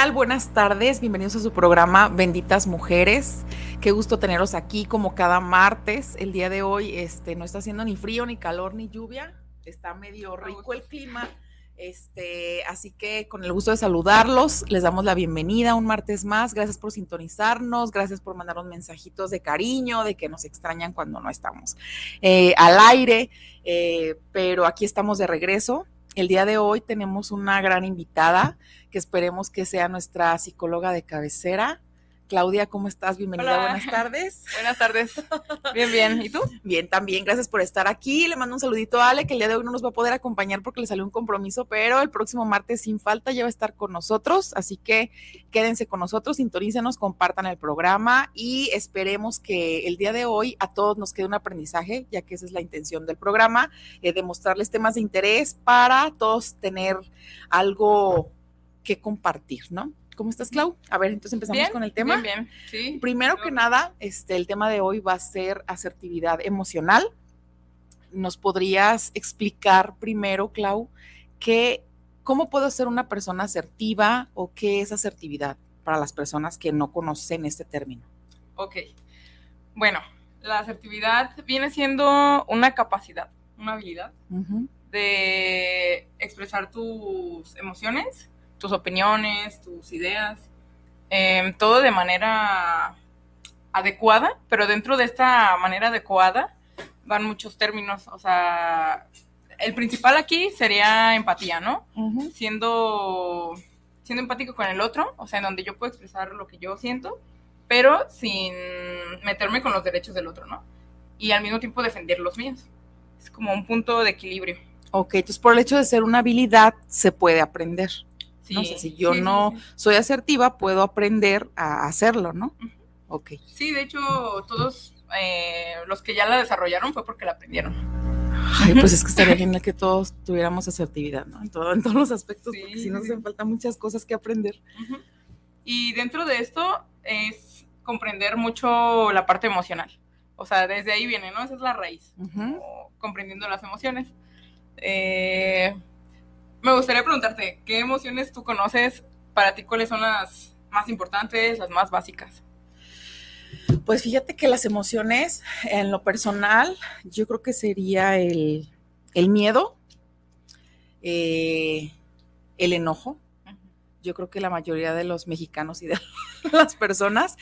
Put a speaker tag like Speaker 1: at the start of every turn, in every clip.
Speaker 1: tal? Buenas tardes, bienvenidos a su programa Benditas Mujeres. Qué gusto teneros aquí como cada martes. El día de hoy este, no está haciendo ni frío, ni calor, ni lluvia. Está medio rico el clima. Este, así que con el gusto de saludarlos, les damos la bienvenida un martes más. Gracias por sintonizarnos, gracias por mandarnos mensajitos de cariño, de que nos extrañan cuando no estamos eh, al aire. Eh, pero aquí estamos de regreso. El día de hoy tenemos una gran invitada que esperemos que sea nuestra psicóloga de cabecera. Claudia, ¿cómo estás? Bienvenida,
Speaker 2: Hola.
Speaker 1: buenas tardes.
Speaker 2: Buenas tardes. Bien, bien. ¿Y tú?
Speaker 1: Bien, también, gracias por estar aquí. Le mando un saludito a Ale, que el día de hoy no nos va a poder acompañar porque le salió un compromiso, pero el próximo martes sin falta ya va a estar con nosotros, así que quédense con nosotros, sintonícenos, compartan el programa y esperemos que el día de hoy a todos nos quede un aprendizaje, ya que esa es la intención del programa, eh, de mostrarles temas de interés para todos tener algo que compartir, ¿no? ¿Cómo estás, Clau? A ver, entonces empezamos
Speaker 2: Bien,
Speaker 1: con el tema.
Speaker 2: Bien, bien. Sí.
Speaker 1: Primero que nada, este, el tema de hoy va a ser asertividad emocional. ¿Nos podrías explicar primero, Clau, que, cómo puedo ser una persona asertiva o qué es asertividad para las personas que no conocen este término?
Speaker 2: Ok. Bueno, la asertividad viene siendo una capacidad, una habilidad de expresar tus emociones, tus opiniones, tus ideas, em, todo de manera adecuada, pero dentro de esta manera adecuada van muchos términos, o sea, el principal aquí sería empatía, ¿no? siendo, siendo empático con el otro, o sea, en donde yo puedo expresar lo que yo siento, pero sin meterme con los derechos del otro, ¿no? Y al mismo tiempo defender los míos. Es como un punto de equilibrio.
Speaker 1: Ok, entonces por el hecho de ser una habilidad se puede aprender.
Speaker 2: Sí,
Speaker 1: no sé, si yo
Speaker 2: sí,
Speaker 1: no
Speaker 2: sí.
Speaker 1: soy asertiva, puedo aprender a hacerlo, ¿no?
Speaker 2: Ujú.
Speaker 1: Ok.
Speaker 2: Sí, de hecho, todos eh, los que ya la desarrollaron fue porque la aprendieron.
Speaker 1: Ay, pues es que estaría genial que todos tuviéramos asertividad, ¿no? En, todo, en todos los aspectos,
Speaker 2: Sí,
Speaker 1: porque si no
Speaker 2: sí.
Speaker 1: hacen falta muchas cosas que aprender.
Speaker 2: Y dentro de esto es comprender mucho la parte emocional. O sea, desde ahí viene, ¿no? Esa es la raíz.
Speaker 1: Ujú.
Speaker 2: como comprendiendo las emociones. Eh, me gustaría preguntarte, ¿qué emociones tú conoces? Para ti, ¿cuáles son las más importantes, las más básicas?
Speaker 1: Pues fíjate que las emociones, en lo personal, yo creo que sería el, el miedo, eh, el enojo. Yo creo que la mayoría de los mexicanos y de las personas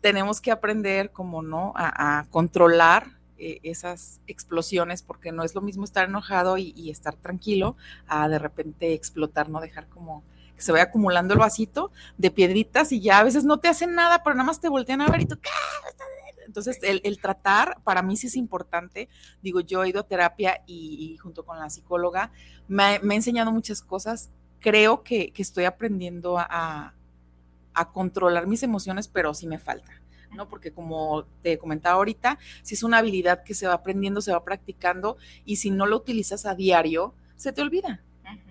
Speaker 1: tenemos que aprender, como no, a, a controlar eh, esas explosiones, porque no es lo mismo estar enojado y, estar tranquilo a de repente explotar, no dejar como que se vaya acumulando el vasito de piedritas y ya a veces no te hacen nada, pero nada más te voltean a ver y tú, ¿qué? Entonces, el, tratar para mí sí es importante. Digo, yo he ido a terapia y, junto con la psicóloga me, me ha enseñado muchas cosas. Creo que, que estoy aprendiendo a, a- a controlar mis emociones, pero sí me falta. ¿No? Porque como te comentaba ahorita, si es una habilidad que se va aprendiendo, se va practicando y si no lo utilizas a diario, se te olvida.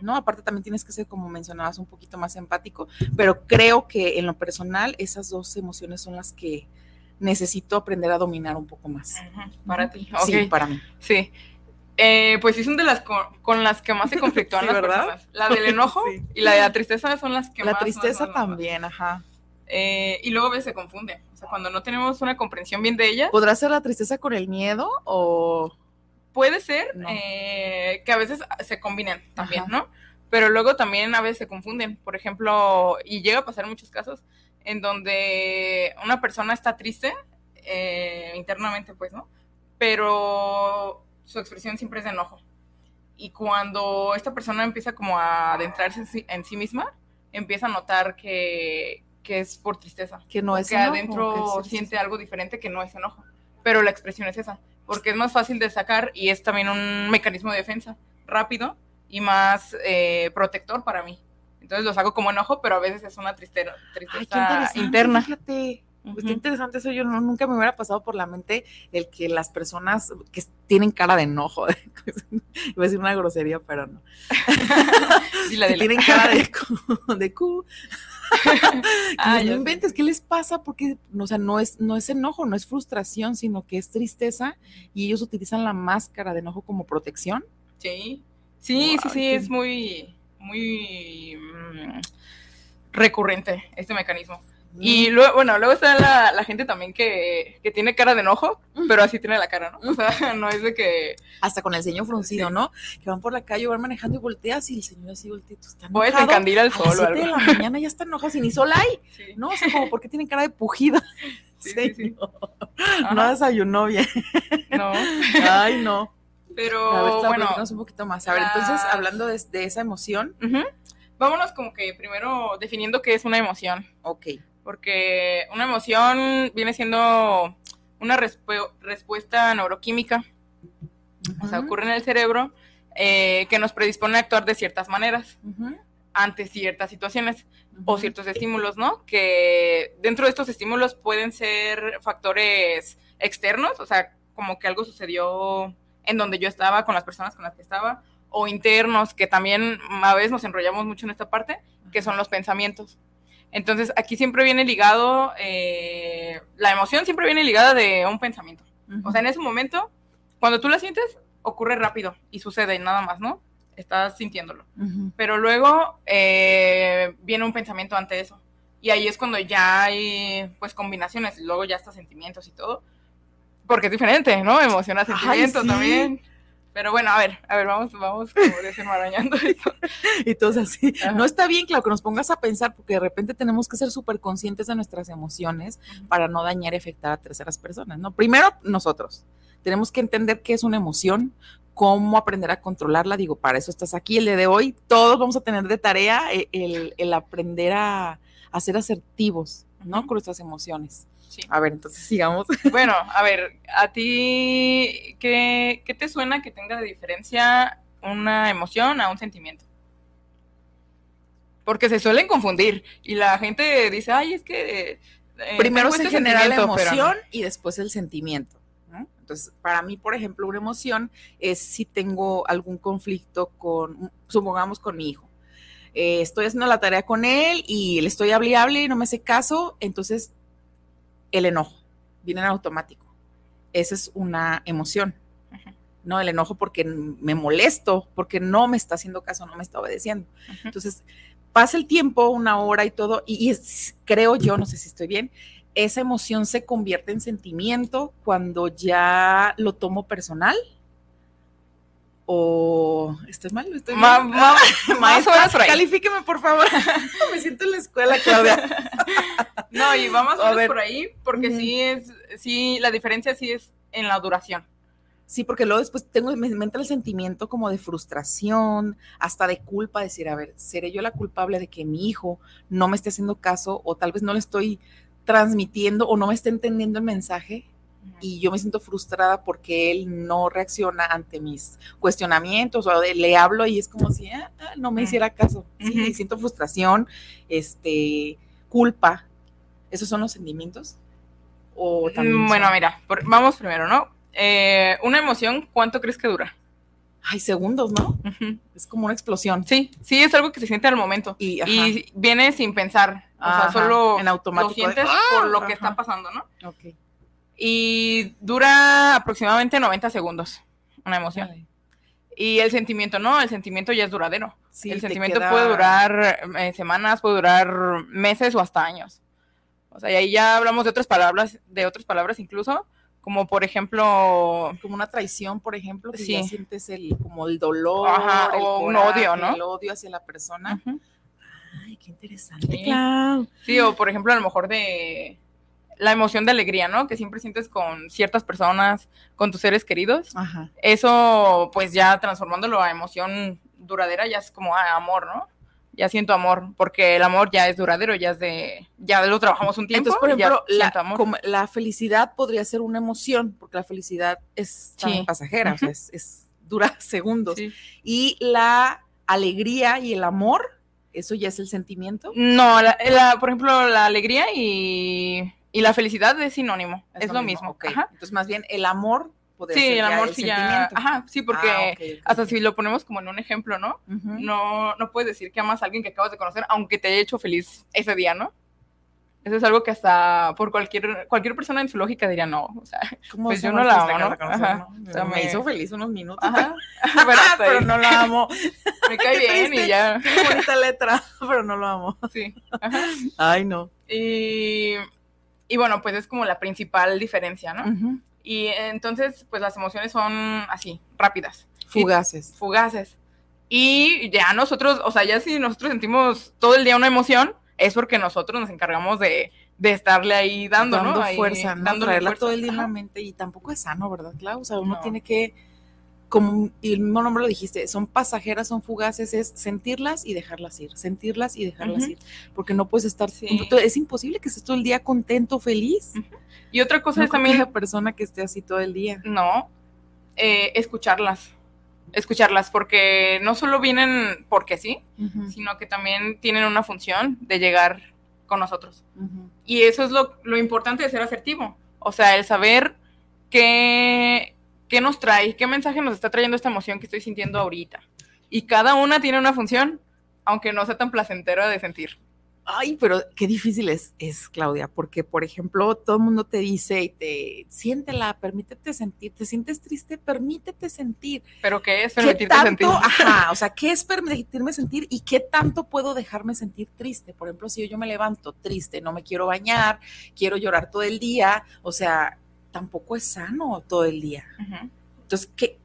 Speaker 1: ¿no? Aparte también tienes que ser, como mencionabas, un poquito más empático, pero creo que en lo personal esas dos emociones son las que necesito aprender a dominar un poco más.
Speaker 2: Para ti.
Speaker 1: Sí, para mí.
Speaker 2: Sí. Eh, pues sí son de las con, con las que más se conflictúan
Speaker 1: Sí,
Speaker 2: las
Speaker 1: ¿verdad?
Speaker 2: personas. La del enojo
Speaker 1: Sí.
Speaker 2: y la de la tristeza son las que
Speaker 1: La
Speaker 2: más...
Speaker 1: tristeza
Speaker 2: más, más, más.
Speaker 1: también, ajá.
Speaker 2: Eh, y luego a veces se confunden. Sea, cuando no tenemos una comprensión bien de ellas,
Speaker 1: ¿Podrá ser la tristeza con el miedo o
Speaker 2: puede ser
Speaker 1: No.
Speaker 2: eh, que a veces se combinen también,
Speaker 1: Ajá.
Speaker 2: ¿no? Pero luego también a veces se confunden. Por ejemplo, y llega a pasar muchos casos, en donde una persona está triste eh, internamente, pues, ¿no? Pero su expresión siempre es de enojo. Y cuando esta persona empieza como a adentrarse en sí, en sí misma, empieza a notar que, que es por tristeza.
Speaker 1: Que no es
Speaker 2: que
Speaker 1: enojo,
Speaker 2: adentro
Speaker 1: que
Speaker 2: siente algo diferente que no es enojo. Pero la expresión es esa, porque es más fácil de sacar y es también un mecanismo de defensa rápido y más eh, protector para mí. Entonces lo saco como enojo, pero a veces es una tristeza, tristeza interna.
Speaker 1: Fíjate.
Speaker 2: Ujú.
Speaker 1: Está interesante eso, yo no- nunca me hubiera pasado por la mente el que las personas que tienen cara de enojo, iba a decir una grosería, pero no, tienen cara de cu, de cu.
Speaker 2: Ah,
Speaker 1: no
Speaker 2: sé.
Speaker 1: inventes, ¿qué les pasa? Porque, o sea, no es, no es enojo, no es frustración, sino que es tristeza y ellos utilizan la máscara de enojo como protección.
Speaker 2: Sí, sí, sí, sí,
Speaker 1: qué-
Speaker 2: es muy, muy mm, recurrente este mecanismo. Y luego, bueno, luego está la, la gente también que, que tiene cara de enojo, pero así tiene la cara, ¿no? O sea, no es de que
Speaker 1: hasta con el ceño fruncido,
Speaker 2: Sí.
Speaker 1: ¿no? Que van por la calle, van manejando y volteas y el señor así voltea, y tú estás
Speaker 2: puedes
Speaker 1: enojado.
Speaker 2: encandila el
Speaker 1: A las
Speaker 2: sol o
Speaker 1: 7
Speaker 2: algo.
Speaker 1: de la mañana ya está enojado, si ni sol hay,
Speaker 2: Sí,
Speaker 1: ¿no? O sea, como porque tienen cara de pujida.
Speaker 2: Sí.
Speaker 1: Señor. No desayunó bien.
Speaker 2: no.
Speaker 1: Ay, no.
Speaker 2: Pero
Speaker 1: A ver,
Speaker 2: bueno,
Speaker 1: un poquito más. A ver,
Speaker 2: las-
Speaker 1: entonces, hablando de, de esa emoción,
Speaker 2: vámonos como que primero definiendo qué es una emoción.
Speaker 1: ok.
Speaker 2: Porque una emoción viene siendo una respu- respuesta neuroquímica o sea, ocurre en el cerebro, eh, que nos predispone a actuar de ciertas maneras ante ciertas situaciones o ciertos estímulos, ¿no? Que dentro de estos estímulos pueden ser factores externos, o sea, como que algo sucedió en donde yo estaba, con las personas con las que estaba, o internos, que también a veces nos enrollamos mucho en esta parte, que son los pensamientos. Entonces, aquí siempre viene ligado, eh, la emoción siempre viene ligada de un pensamiento. O sea, en ese momento, cuando tú la sientes, ocurre rápido y sucede y nada más, ¿no? Estás sintiéndolo. Pero luego eh, viene un pensamiento ante eso. Y ahí es cuando ya hay, pues, combinaciones. Y luego ya hasta sentimientos y todo. Porque es diferente, ¿no? Emoción a
Speaker 1: Ay,
Speaker 2: sentimiento
Speaker 1: sí.
Speaker 2: también. Pero bueno, a ver, a ver, vamos, vamos como desenmarañando esto.
Speaker 1: Y todos así.
Speaker 2: Ajá.
Speaker 1: No está bien, claro, que nos pongas a pensar, porque de repente tenemos que ser súper conscientes de nuestras emociones para no dañar y afectar a terceras personas, ¿no? Primero, nosotros. Tenemos que entender qué es una emoción, cómo aprender a controlarla. Digo, para eso estás aquí el día de hoy. Todos vamos a tener de tarea eh, el, el aprender a, a ser asertivos, ¿no? Con nuestras emociones.
Speaker 2: Sí.
Speaker 1: A ver, entonces sigamos.
Speaker 2: Bueno, a ver, ¿a ti qué, qué te suena que tenga de diferencia una emoción a un sentimiento? Porque se suelen confundir y la gente dice, ay, es que... eh,
Speaker 1: Primero se
Speaker 2: este
Speaker 1: genera la
Speaker 2: sentimiento", pero no.
Speaker 1: emoción y después el sentimiento. ¿no? Entonces, para mí, por ejemplo, una emoción es si tengo algún conflicto con, supongamos, con mi hijo. Eh, estoy haciendo la tarea con él y le estoy hable y hable y no me hace caso, entonces el enojo viene en automático. Esa es una emoción. No, el enojo porque me molesto, porque no me está haciendo caso, no me está obedeciendo. Entonces, pasa el tiempo, una hora y todo, y, es- creo yo, no sé si estoy bien, esa emoción se convierte en sentimiento cuando ya lo tomo personal. O estoy mal, estoy
Speaker 2: Ma-
Speaker 1: mal.
Speaker 2: ma-
Speaker 1: Maestra, califíqueme, por favor. me siento en la escuela, Claudia.
Speaker 2: No, y va más o
Speaker 1: A ver.
Speaker 2: por ahí, porque sí es, sí, la diferencia sí es en la duración.
Speaker 1: Sí, porque luego después tengo, me, me entra el sentimiento como de frustración, hasta de culpa, decir, a ver, ¿seré yo la culpable de que mi hijo no me esté haciendo caso o tal vez no le estoy transmitiendo o no me esté entendiendo el mensaje? Y yo me siento frustrada porque él no reacciona ante mis cuestionamientos o le hablo y es como si ah, ah, no me hiciera caso. Sí, siento frustración, este, culpa. ¿Esos son los sentimientos? O también
Speaker 2: Mm, Bueno,
Speaker 1: son-
Speaker 2: mira, por- vamos primero, ¿no? Eh, una emoción, ¿cuánto crees que dura?
Speaker 1: Ay, segundos, ¿no? Es como una explosión.
Speaker 2: Sí, sí, es algo que se siente al momento.
Speaker 1: Y,
Speaker 2: viene sin pensar. O sea, solo
Speaker 1: en automático
Speaker 2: lo
Speaker 1: de,
Speaker 2: sientes
Speaker 1: "Ah",
Speaker 2: por lo que
Speaker 1: ajá.
Speaker 2: está pasando, ¿no?
Speaker 1: Ok.
Speaker 2: Y dura aproximadamente 90 segundos una emoción.
Speaker 1: Ay,
Speaker 2: Y el sentimiento, no, el sentimiento ya es duradero.
Speaker 1: sí,
Speaker 2: el sentimiento
Speaker 1: queda-
Speaker 2: puede durar eh, semanas, puede durar meses o hasta años. O sea, y ahí ya hablamos de otras palabras, de otras palabras incluso, como por ejemplo,
Speaker 1: como una traición, por ejemplo, que ya sientes el como el dolor,
Speaker 2: Ajá,
Speaker 1: el
Speaker 2: o un odio, ¿no?
Speaker 1: El odio hacia la persona. Ay, qué interesante.
Speaker 2: Sí, o por ejemplo a lo mejor de la emoción de alegría, ¿no? Que siempre sientes con ciertas personas, con tus seres queridos.
Speaker 1: Ajá.
Speaker 2: Eso, pues ya transformándolo a emoción duradera, ya es como ah, amor, ¿no? Ya siento amor, porque el amor ya es duradero, ya es de, ya lo trabajamos un tiempo.
Speaker 1: Entonces, por
Speaker 2: y ya
Speaker 1: ejemplo, la,
Speaker 2: siento amor.
Speaker 1: la felicidad podría ser una emoción, porque la felicidad es tan
Speaker 2: Sí.
Speaker 1: pasajera, o sea, es, es- dura segundos.
Speaker 2: Sí.
Speaker 1: Y la alegría y el amor, eso ya es el sentimiento.
Speaker 2: No, la- la- por ejemplo, la alegría y, y la felicidad es sinónimo, es, lo mismo.
Speaker 1: Entonces, más bien, el amor
Speaker 2: Sí, el amor
Speaker 1: el
Speaker 2: sí ya, ajá, sí, porque
Speaker 1: Ah,
Speaker 2: hasta si lo ponemos como en un ejemplo, ¿no? No, no puedes decir que amas a alguien que acabas de conocer, aunque te haya hecho feliz ese día, ¿no? Eso es algo que hasta por cualquier, cualquier persona en su lógica diría no. O sea,
Speaker 1: ¿Cómo
Speaker 2: pues yo no la amo,
Speaker 1: conocer,
Speaker 2: Ajá.
Speaker 1: ¿no?
Speaker 2: O sea,
Speaker 1: me
Speaker 2: me-
Speaker 1: hizo feliz unos minutos.
Speaker 2: ajá. pero,
Speaker 1: no la amo.
Speaker 2: me cae bien
Speaker 1: triste.
Speaker 2: y ya.
Speaker 1: Qué bonita letra, pero no lo amo.
Speaker 2: Sí. Ajá.
Speaker 1: Ay, no.
Speaker 2: Y, y bueno, pues es como la principal diferencia, ¿no? Y entonces, pues las emociones son así, rápidas.
Speaker 1: Fugaces.
Speaker 2: fugaces. Y ya nosotros, o sea, ya si nosotros sentimos todo el día una emoción, es porque nosotros nos encargamos de, de estarle ahí dando,
Speaker 1: dando
Speaker 2: ¿no? Ahí,
Speaker 1: fuerza, ¿no?
Speaker 2: dándole fuerza.
Speaker 1: todo el día en la mente y tampoco es sano, ¿verdad, Clau? O sea, uno
Speaker 2: No.
Speaker 1: tiene que, como el mismo nombre lo dijiste, son pasajeras, son fugaces, es sentirlas y dejarlas ir, sentirlas y dejarlas ir, porque no puedes estar,
Speaker 2: Sí.
Speaker 1: es imposible que estés todo el día contento, feliz.
Speaker 2: Ujú. Y otra cosa
Speaker 1: No
Speaker 2: es también,
Speaker 1: haya persona que esté así todo el día.
Speaker 2: no, eh, escucharlas. Escucharlas, porque no solo vienen porque sí, sino que también tienen una función de llegar con nosotros. Y eso es lo, lo importante de ser asertivo. O sea, el saber qué, qué nos trae, qué mensaje nos está trayendo esta emoción que estoy sintiendo ahorita. Y cada una tiene una función, aunque no sea tan placentera de sentir.
Speaker 1: Ay, pero qué difícil es, es, Claudia, porque, por ejemplo, todo el mundo te dice y te siéntela, permítete sentir, te sientes triste, permítete sentir.
Speaker 2: Pero ¿qué es
Speaker 1: ¿Qué
Speaker 2: permitirte
Speaker 1: tanto,
Speaker 2: sentir?
Speaker 1: ajá, o sea, qué es permitirme sentir y qué tanto puedo dejarme sentir triste? Por ejemplo, si yo me levanto triste, no me quiero bañar, quiero llorar todo el día, o sea, tampoco es sano todo el día. Entonces, ¿qué,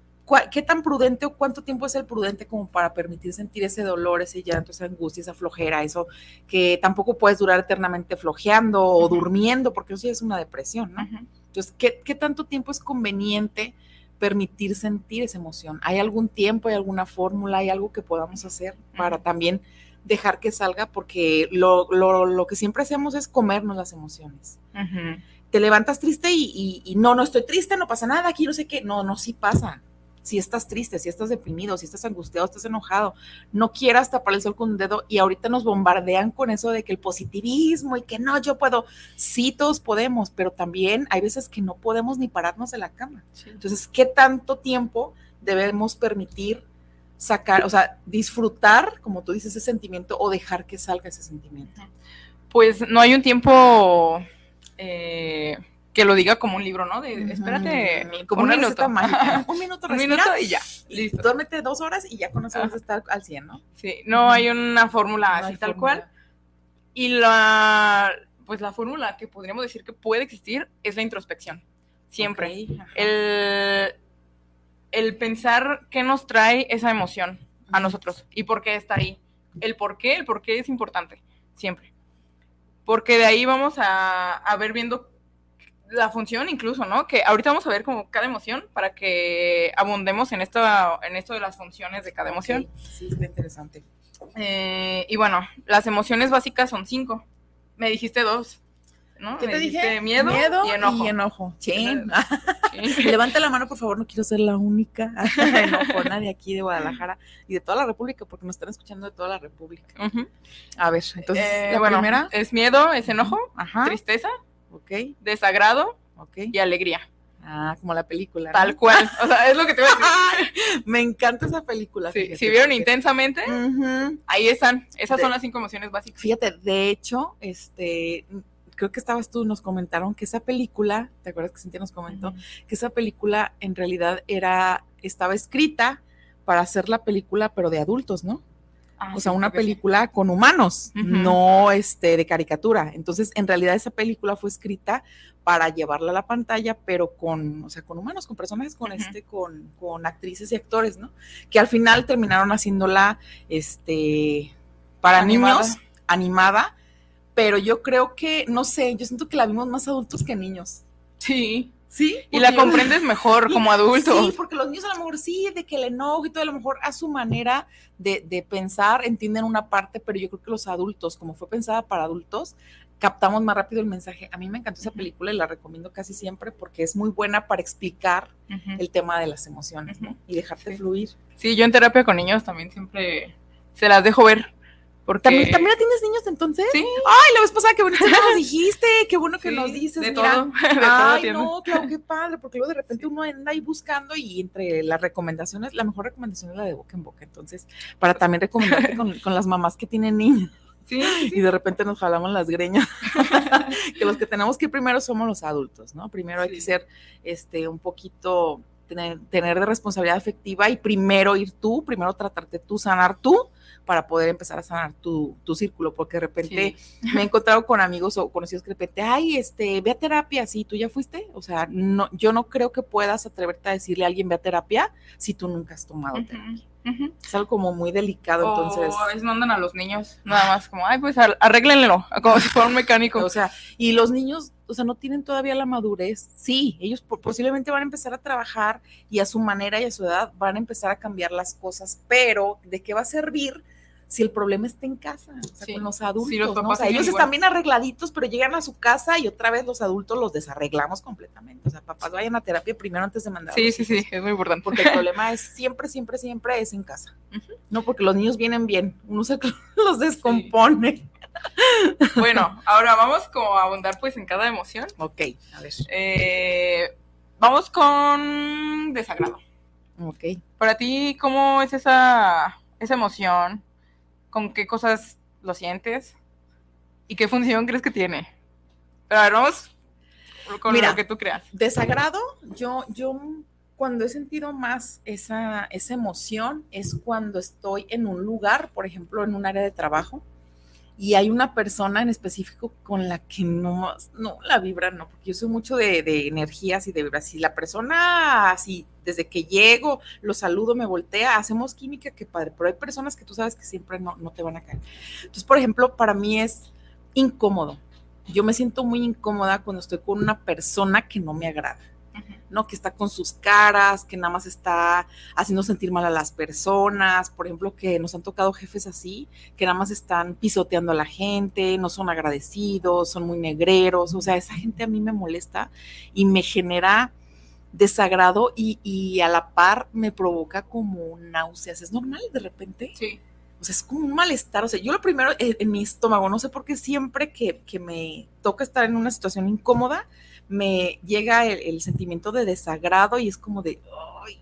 Speaker 1: ¿qué tan prudente o cuánto tiempo es el prudente como para permitir sentir ese dolor, ese llanto, esa angustia, esa flojera, eso que tampoco puedes durar eternamente flojeando o
Speaker 2: Ujú.
Speaker 1: durmiendo, porque eso sí es una depresión, ¿no?
Speaker 2: Ujú.
Speaker 1: Entonces, ¿qué, qué tanto tiempo es conveniente permitir sentir esa emoción? ¿Hay algún tiempo, hay alguna fórmula, hay algo que podamos hacer para
Speaker 2: Ujú.
Speaker 1: también dejar que salga? Porque lo, lo- lo que siempre hacemos es comernos las emociones. Te levantas triste y, y- y no, no estoy triste, no pasa nada, aquí no sé qué. No, no, sí pasa. Si estás triste, si estás deprimido, si estás angustiado, estás enojado, no quieras tapar el sol con un dedo y ahorita nos bombardean con eso de que el positivismo y que no, yo puedo. Sí, todos podemos, pero también hay veces que no podemos ni pararnos de la cama. Entonces, ¿qué tanto tiempo debemos permitir sacar, o sea, disfrutar, como tú dices, ese sentimiento o dejar que salga ese sentimiento?
Speaker 2: Pues no hay un tiempo eh, que lo diga como un libro, ¿no? De, espérate,
Speaker 1: como
Speaker 2: un minuto.
Speaker 1: mágica. Un minuto,
Speaker 2: un minuto y ya, listo.
Speaker 1: duérmete dos horas y ya con eso vas a estar al 100, ¿no?
Speaker 2: Sí, no hay una fórmula
Speaker 1: No
Speaker 2: así tal
Speaker 1: fórmula.
Speaker 2: cual. Y la, pues la fórmula que podríamos decir que puede existir es la introspección. Siempre. El, el pensar qué nos trae esa emoción a nosotros y por qué está ahí. El por qué, el por qué es importante, siempre. Porque de ahí vamos a, a ver viendo la función incluso, ¿no? Que ahorita vamos a ver como cada emoción para que abundemos en esto, en esto de las funciones de cada emoción.
Speaker 1: Sí, está interesante.
Speaker 2: Eh, y bueno, las emociones básicas son cinco. Me dijiste dos, ¿no?
Speaker 1: ¿Qué
Speaker 2: Me
Speaker 1: te
Speaker 2: dijiste
Speaker 1: dije?
Speaker 2: Miedo, y enojo.
Speaker 1: Y enojo. Levanta la mano, por favor, no quiero ser la única enojona de aquí de Guadalajara y de toda la República, porque nos están escuchando de toda la República. A ver, entonces,
Speaker 2: Eh,
Speaker 1: la
Speaker 2: bueno,
Speaker 1: primera.
Speaker 2: es miedo, es enojo,
Speaker 1: Ajá.
Speaker 2: tristeza,
Speaker 1: Ok,
Speaker 2: desagrado
Speaker 1: ok.
Speaker 2: y alegría.
Speaker 1: Ah, como la película. ¿no?
Speaker 2: Tal cual. O sea, es lo que te voy a decir.
Speaker 1: Me encanta esa película.
Speaker 2: Sí, si vieron intensamente, ahí están. Esas
Speaker 1: De-
Speaker 2: son las cinco emociones básicas.
Speaker 1: Fíjate, de hecho, este, creo que estabas tú, nos comentaron que esa película, ¿te acuerdas que Cintia nos comentó? Que esa película en realidad era, estaba escrita para hacer la película, pero de adultos, ¿no?
Speaker 2: Ah,
Speaker 1: o sea,
Speaker 2: sí,
Speaker 1: una
Speaker 2: sí.
Speaker 1: película con humanos, no este de caricatura. Entonces, en realidad esa película fue escrita para llevarla a la pantalla, pero con, o sea, con humanos, con personajes, con este, con, con actrices y actores, ¿no? Que al final terminaron haciéndola, este, para
Speaker 2: Animada.
Speaker 1: niños, animada, pero yo creo que, no sé, yo siento que la vimos más adultos que niños.
Speaker 2: Sí.
Speaker 1: Sí.
Speaker 2: Y la comprendes mejor como adulto.
Speaker 1: Sí, porque los niños a lo mejor sí, de que el enojo y todo, a lo mejor a su manera de, de pensar entienden una parte, pero yo creo que los adultos, como fue pensada para adultos, captamos más rápido el mensaje. A mí me encantó esa película y la recomiendo casi siempre porque es muy buena para explicar el tema de las emociones ¿no? Y dejarte
Speaker 2: Sí.
Speaker 1: fluir.
Speaker 2: Sí, yo en terapia con niños también siempre se las dejo ver. Porque...
Speaker 1: ¿También, ¿También tienes niños entonces?
Speaker 2: Sí.
Speaker 1: Ay, la vez pasada, qué bonito que nos dijiste, qué bueno que
Speaker 2: Sí,
Speaker 1: nos dices.
Speaker 2: de
Speaker 1: mira.
Speaker 2: todo, de todo
Speaker 1: Ay, no, claro, qué padre, porque luego de repente uno anda ahí buscando y entre las recomendaciones, la mejor recomendación es la de boca en boca. Entonces, para también recomendarte con, con las mamás que tienen niños
Speaker 2: Sí, sí,
Speaker 1: y de repente nos jalamos las greñas, que los que tenemos que ir primero somos los adultos, ¿no? Primero hay que ser este, un poquito, tener, tener de responsabilidad afectiva y primero ir tú, primero tratarte tú, sanar tú, para poder empezar a sanar tu, tu círculo, porque de repente
Speaker 2: sí.
Speaker 1: me he encontrado con amigos o conocidos que de repente, ay, este, ve a terapia, sí, tú ya fuiste. O sea, no, yo no creo que puedas atreverte a decirle a alguien ve a terapia si tú nunca has tomado terapia.
Speaker 2: Ujú, ujú.
Speaker 1: Es algo como muy delicado, entonces.
Speaker 2: O veces mandan a los niños, nada más como, ay, pues ar- arréglenlo, como si fuera un mecánico.
Speaker 1: O sea, y los niños, o sea, no tienen todavía la madurez. Sí, ellos po- posiblemente van a empezar a trabajar y a su manera y a su edad van a empezar a cambiar las cosas, pero ¿de qué va a servir? Si el problema está en casa, o sea,
Speaker 2: Sí.
Speaker 1: con los adultos,
Speaker 2: los
Speaker 1: ¿no? O sea, ellos
Speaker 2: igual.
Speaker 1: están bien arregladitos, pero llegan a su casa y otra vez los adultos los desarreglamos completamente. O sea, papás vayan a terapia primero antes de mandar. a
Speaker 2: sí, sí,
Speaker 1: hijos,
Speaker 2: sí, es muy importante.
Speaker 1: Porque el problema es siempre, siempre, siempre es en casa. No, porque los niños vienen bien, uno se los descompone.
Speaker 2: Bueno, ahora vamos como a abundar pues en cada emoción.
Speaker 1: Ok, a ver.
Speaker 2: Eh, vamos con desagrado.
Speaker 1: Ok.
Speaker 2: Para ti, ¿cómo es esa, esa emoción? ¿Con qué cosas lo sientes? ¿Y qué función crees que tiene? Pero a ver, vamos con
Speaker 1: Mira.
Speaker 2: lo que tú creas.
Speaker 1: Desagrado, yo, yo cuando he sentido más esa, esa emoción es cuando estoy en un lugar, por ejemplo, en un área de trabajo, y hay una persona en específico con la que no, no la vibra, no, porque yo soy mucho de, de energías y de vibras. Si la persona, así, desde que llego, lo saludo, me voltea, hacemos química, que padre, pero hay personas que tú sabes que siempre no, no te van a caer. Entonces, por ejemplo, para mí es incómodo. Yo me siento muy incómoda cuando estoy con una persona que no me agrada. ¿No? Que está con sus caras, que nada más está haciendo sentir mal a las personas, por ejemplo, que nos han tocado jefes así, que nada más están pisoteando a la gente, no son agradecidos, son muy negreros, o sea, esa gente a mí me molesta y me genera desagrado y, y a la par me provoca como náuseas. ¿Es normal de repente?
Speaker 2: Sí.
Speaker 1: O sea, es como un malestar. O sea, yo lo primero en, en mi estómago, no sé por qué siempre que, que me toca estar en una situación incómoda, me llega el, el sentimiento de desagrado y es como de, ay,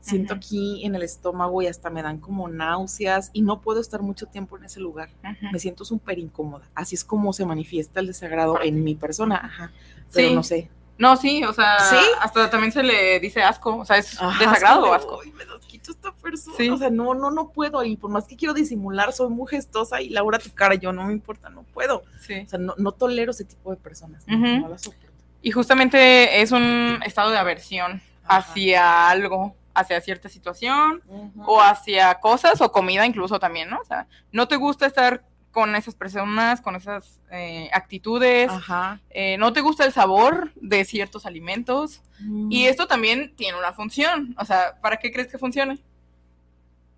Speaker 1: siento
Speaker 2: Ujú.
Speaker 1: aquí en el estómago y hasta me dan como náuseas y no puedo estar mucho tiempo en ese lugar.
Speaker 2: Ujú.
Speaker 1: Me siento súper incómoda. Así es como se manifiesta el desagrado en mi persona. Ajá. Pero
Speaker 2: Sí.
Speaker 1: no sé.
Speaker 2: No, sí, o sea,
Speaker 1: ¿Sí?
Speaker 2: hasta también se le dice asco, o sea, es
Speaker 1: Ajá,
Speaker 2: desagrado
Speaker 1: es
Speaker 2: o asco.
Speaker 1: "Ay, me das quito esta persona.
Speaker 2: Sí.
Speaker 1: O sea, no, no, no puedo. Y por más que quiero disimular, soy muy gestosa y Laura tu cara, yo no me importa, no puedo.
Speaker 2: Sí.
Speaker 1: O sea, no, no tolero ese tipo de personas. no,
Speaker 2: Ujú.
Speaker 1: no las soporto.
Speaker 2: Y justamente es un estado de aversión
Speaker 1: Ajá.
Speaker 2: hacia algo, hacia cierta situación o hacia cosas o comida incluso también, ¿no? O sea, no te gusta estar con esas personas, con esas eh, actitudes,
Speaker 1: Ajá.
Speaker 2: eh, no te gusta el sabor de ciertos alimentos y esto también tiene una función, o sea, ¿para qué crees que funcione?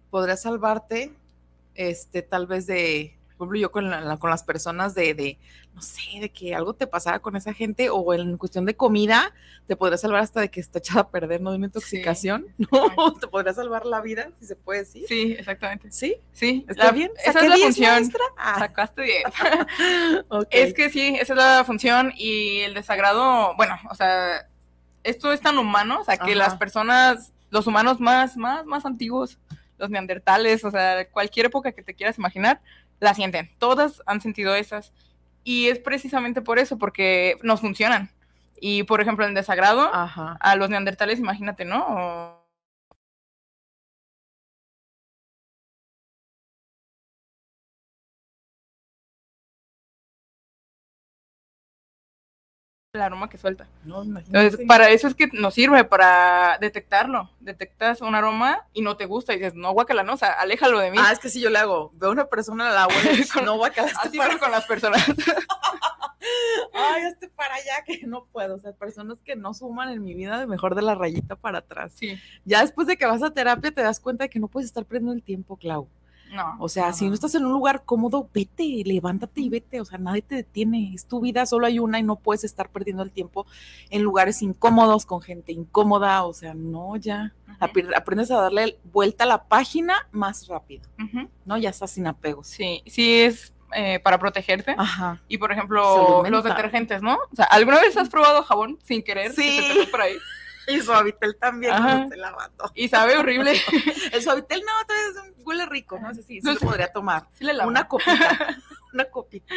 Speaker 1: podría salvarte, este, tal vez de, por ejemplo, yo con, la- con las personas de, de, no sé, de que algo te pasara con esa gente o en cuestión de comida, te podría salvar hasta de que está echada a perder, no de una intoxicación, ¿no? Te podría salvar la vida, si se puede decir.
Speaker 2: Sí, exactamente.
Speaker 1: ¿Sí?
Speaker 2: Sí,
Speaker 1: ¿Está
Speaker 2: la-
Speaker 1: bien?
Speaker 2: Esa
Speaker 1: ¿Saqué
Speaker 2: es la
Speaker 1: 10,
Speaker 2: función.
Speaker 1: Ah,
Speaker 2: Sacaste bien.
Speaker 1: ok.
Speaker 2: Es que sí, esa es la función y el desagrado, bueno, o sea, esto es tan humano, o sea, que
Speaker 1: Ajá.
Speaker 2: las personas, los humanos más, más, más antiguos, los neandertales, o sea, cualquier época que te quieras imaginar, la sienten. Todas han sentido esas. Y es precisamente por eso, porque nos funcionan. Y, por ejemplo, el desagrado,
Speaker 1: Ajá.
Speaker 2: a los neandertales, imagínate, ¿no? O- el aroma que suelta.
Speaker 1: No.
Speaker 2: Entonces, para eso es que nos sirve, para detectarlo. Detectas un aroma y no te gusta y dices, no, guacala, no, o sea, aléjalo de mí.
Speaker 1: Ah, es que si yo le hago, veo a una persona, la huele,
Speaker 2: Con-
Speaker 1: no a quedar
Speaker 2: Así pasa con las personas.
Speaker 1: ay, hazte para allá, que no puedo. O sea, personas que no suman en mi vida de mejor de la rayita para atrás.
Speaker 2: Sí.
Speaker 1: Ya después de que vas a terapia te das cuenta de que no puedes estar perdiendo el tiempo, Clau.
Speaker 2: No.
Speaker 1: O sea, si no estás en un lugar cómodo, vete, levántate y vete. O sea, nadie te detiene. Es tu vida, solo hay una y no puedes estar perdiendo el tiempo en lugares incómodos, con gente incómoda. O sea, no, ya. Aprendes a darle vuelta a la página más rápido. ¿no? Ya estás sin apegos.
Speaker 2: Sí, sí es eh, para protegerte.
Speaker 1: Ajá.
Speaker 2: Y por ejemplo, los detergentes, ¿no? O sea, ¿alguna vez has probado jabón sin querer? que
Speaker 1: Sí.
Speaker 2: te por ahí?
Speaker 1: Y suavitel también cuando estoy lavando.
Speaker 2: Y sabe horrible.
Speaker 1: El suavitel no, todavía es- huele rico, no sé si lo
Speaker 2: sé.
Speaker 1: podría tomar.
Speaker 2: Sí le.
Speaker 1: Una copita, una copita.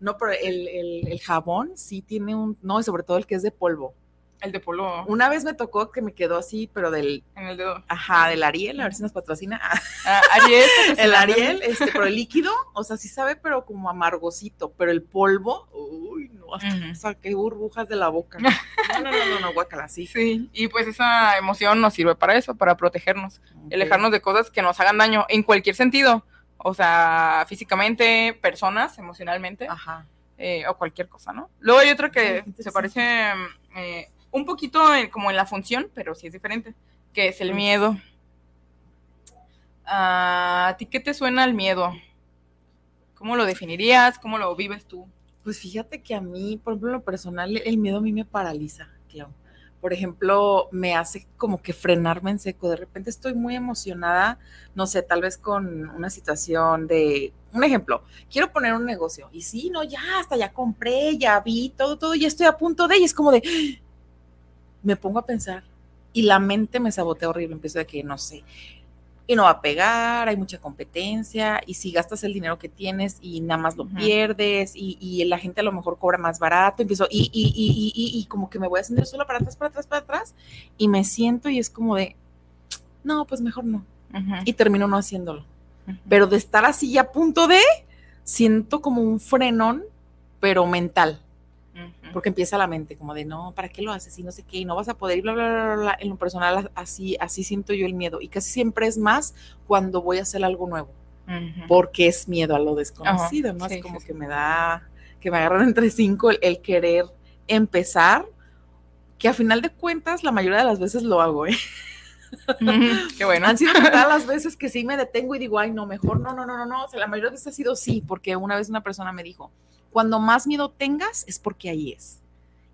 Speaker 1: No, pero el, el- el jabón sí tiene un, no, y sobre todo el que es de polvo.
Speaker 2: El de polvo
Speaker 1: Una vez me tocó que me quedó así, pero del,
Speaker 2: en el dedo.
Speaker 1: ajá, del Ariel, a ver si nos patrocina. Ah,
Speaker 2: Ariel.
Speaker 1: el Ariel, este, pero el líquido, o sea, sí sabe, pero como amargosito, pero el polvo, uy, no, hasta
Speaker 2: Ujú.
Speaker 1: saqué burbujas de la boca. No, no, no, no, no, guácala, sí.
Speaker 2: Sí, y pues esa emoción nos sirve para eso, para protegernos, alejarnos de cosas que nos hagan daño en cualquier sentido, o sea, físicamente, personas, emocionalmente,
Speaker 1: Ajá.
Speaker 2: eh, o cualquier cosa, ¿no? Luego hay otra que se parece eh, un poquito en- como en la función, pero sí es diferente, que es el
Speaker 1: Mm.
Speaker 2: miedo. Ah, ¿A ti qué te suena el miedo? ¿Cómo lo definirías? ¿Cómo lo vives tú?
Speaker 1: Pues fíjate que a mí, por ejemplo, en lo personal, el miedo a mí me paraliza, Clau. Por ejemplo, me hace como que frenarme en seco. De repente estoy muy emocionada, no sé, tal vez con una situación de, un ejemplo, quiero poner un negocio y sí, no, ya, hasta ya compré, ya vi todo, todo, ya estoy a punto de, y es como de, me pongo a pensar y la mente me sabotea horrible, empiezo de que, no sé, y no va a pegar, hay mucha competencia, y si gastas el dinero que tienes y nada más lo pierdes, y, y la gente a lo mejor cobra más barato, empiezo, y, y, y, y, como que me voy haciendo solo para atrás, para atrás, para atrás, y me siento y es como de, no, pues mejor no, y termino no haciéndolo. Pero de estar así ya a punto de, siento como un frenón, pero mental. Porque empieza la mente como de no, ¿para qué lo haces? Y no sé qué, y no vas a poder, y bla, bla, bla, bla. En lo personal, así, así siento yo el miedo. Y casi siempre es más cuando voy a hacer algo nuevo,
Speaker 2: Ujú.
Speaker 1: porque es miedo a lo desconocido, ¿no?
Speaker 2: sí,
Speaker 1: es como
Speaker 2: sí,
Speaker 1: que
Speaker 2: sí.
Speaker 1: me da, que me agarran entre cinco el, el querer empezar, que a final de cuentas la mayoría de las veces lo hago, ¿eh?
Speaker 2: Qué bueno.
Speaker 1: Han sido todas las veces que sí me detengo y digo, ay, no, mejor no, no, no, no, no. O sea, la mayoría de veces ha sido sí, porque una vez una persona me dijo, cuando más miedo tengas es porque ahí es.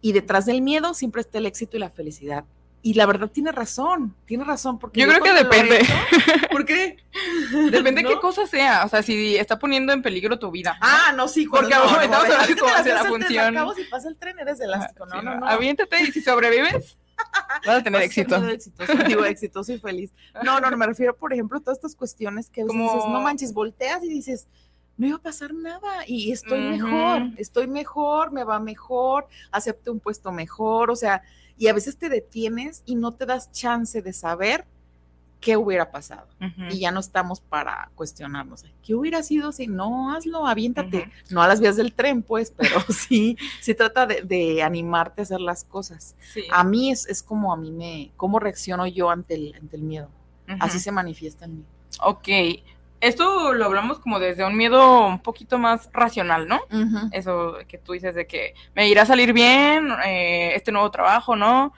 Speaker 1: Y detrás del miedo siempre está el éxito y la felicidad. Y la verdad tiene razón, tiene razón. Porque
Speaker 2: Yo creo que depende.
Speaker 1: hecho- ¿Por qué?
Speaker 2: Depende
Speaker 1: ¿No?
Speaker 2: qué cosa sea, o sea, si está poniendo en peligro tu vida.
Speaker 1: Ah, no, sí,
Speaker 2: Porque
Speaker 1: cuando-
Speaker 2: ahora estamos
Speaker 1: no,
Speaker 2: hablando
Speaker 1: no,
Speaker 2: como
Speaker 1: no,
Speaker 2: hacia la
Speaker 1: no, no, no,
Speaker 2: función.
Speaker 1: Acabo si pasa el tren, eres elástico, no,
Speaker 2: Sí,
Speaker 1: no, no.
Speaker 2: Aviéntate y si sobrevives, vas a tener
Speaker 1: Vas a
Speaker 2: éxito.
Speaker 1: muy exitoso, digo, exitoso y feliz. No, no, no, me refiero, por ejemplo, a todas estas cuestiones que a
Speaker 2: Como-
Speaker 1: dices, no manches, volteas y dices, no iba a pasar nada y estoy mejor, estoy mejor, me va mejor, acepté un puesto mejor, o sea, y a veces te detienes y no te das chance de saber qué hubiera pasado. Y ya no estamos para cuestionarnos. ¿Qué hubiera sido si no hazlo? Aviéntate.
Speaker 2: Ujú.
Speaker 1: No a las vías del tren, pues, pero sí, sí trata de, de animarte a hacer las cosas
Speaker 2: Sí.
Speaker 1: a mí es, es como a mí me, cómo reacciono yo ante el, ante el miedo. Así se manifiesta en mí.
Speaker 2: Ok. Esto lo hablamos como desde un miedo un poquito más racional, ¿no? Eso que tú dices de que me irá a salir bien eh, este nuevo trabajo, ¿no?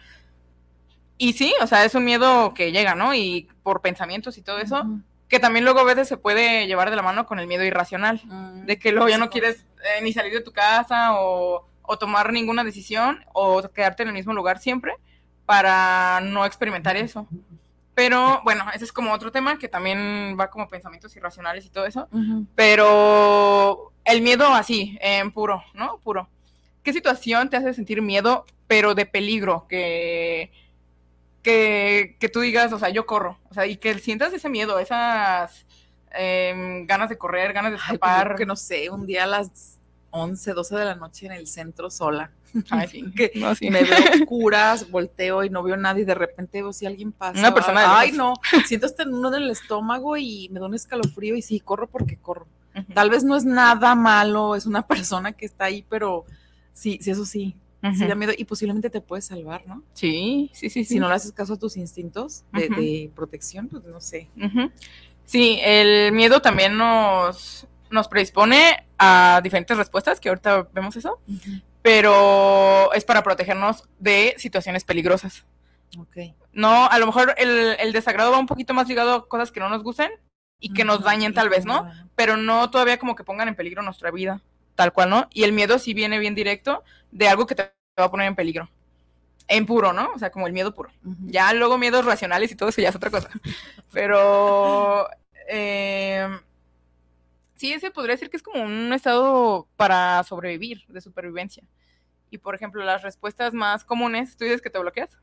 Speaker 2: Y sí, o sea, es un miedo que llega, ¿no? Y por pensamientos y todo eso, que también luego a veces se puede llevar de la mano con el miedo irracional,
Speaker 1: Mm,
Speaker 2: de que luego ya no quieres eh, ni salir de tu casa o, o tomar ninguna decisión o quedarte en el mismo lugar siempre para no experimentar eso. Pero bueno, ese es como otro tema que también va como pensamientos irracionales y todo eso. Pero el miedo así, en puro, ¿no? Puro. ¿Qué situación te hace sentir miedo, pero de peligro? Que, que, que tú digas, o sea, yo corro. O sea, y que sientas ese miedo, esas em, ganas de correr, ganas de
Speaker 1: Ay, pues,
Speaker 2: escapar.
Speaker 1: creo que no sé, un día a las 11, 12 de la noche en el centro sola.
Speaker 2: Ay, sí.
Speaker 1: que
Speaker 2: No, sí.
Speaker 1: me veo oscuras, volteo y no veo a nadie y de repente veo si alguien pasa.
Speaker 2: Una persona de
Speaker 1: Ay, no, siento hasta en uno en el estómago y me da un escalofrío y sí, corro porque corro. Tal vez no es nada malo, es una persona que está ahí, pero sí, sí, eso sí, sí da miedo y posiblemente te puede salvar, ¿no?
Speaker 2: Sí, sí, sí, sí.
Speaker 1: Si no le haces caso a tus instintos de, de protección, pues no sé.
Speaker 2: Sí, el miedo también nos, nos predispone a diferentes respuestas, que ahorita vemos eso, pero es para protegernos de situaciones peligrosas.
Speaker 1: Ok.
Speaker 2: No, a lo mejor el, el desagrado va un poquito más ligado a cosas que no nos gusten y que nos dañen tal vez, ¿no? Pero no todavía como que pongan en peligro nuestra vida, tal cual, ¿no? Y el miedo sí viene bien directo de algo que te va a poner en peligro. En puro, ¿no? O sea, como el miedo puro. Ya luego miedos racionales y todo eso ya es otra cosa. Pero eh, sí, ese podría decir que es como un estado para sobrevivir, de supervivencia. Y por ejemplo, las respuestas más comunes, ¿tú dices que te bloqueas?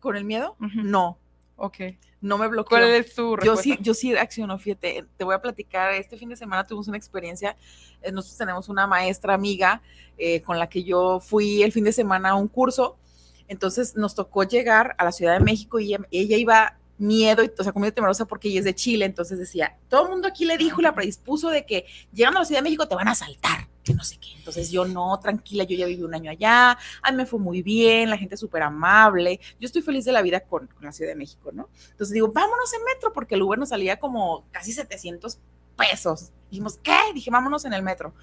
Speaker 1: ¿Con el miedo? No,
Speaker 2: Ok.
Speaker 1: no me bloqueo.
Speaker 2: ¿Cuál es tu
Speaker 1: Yo sí, yo sí acciono, fíjate, te voy a platicar, este fin de semana tuvimos una experiencia, eh, nosotros tenemos una maestra amiga eh, con la que yo fui el fin de semana a un curso, entonces nos tocó llegar a la Ciudad de México y ella, ella iba miedo, y, o sea, como temerosa porque ella es de Chile, entonces decía, todo el mundo aquí le dijo y la predispuso de que llegando a la Ciudad de México te van a asaltar, que no sé qué, entonces yo no, tranquila, yo ya viví un año allá, a me fue muy bien, la gente es súper amable, yo estoy feliz de la vida con, con la Ciudad de México, ¿no? Entonces digo, vámonos en metro, porque el Uber nos salía como casi 700 pesos. Dijimos, ¿qué? Dije, vámonos en el metro.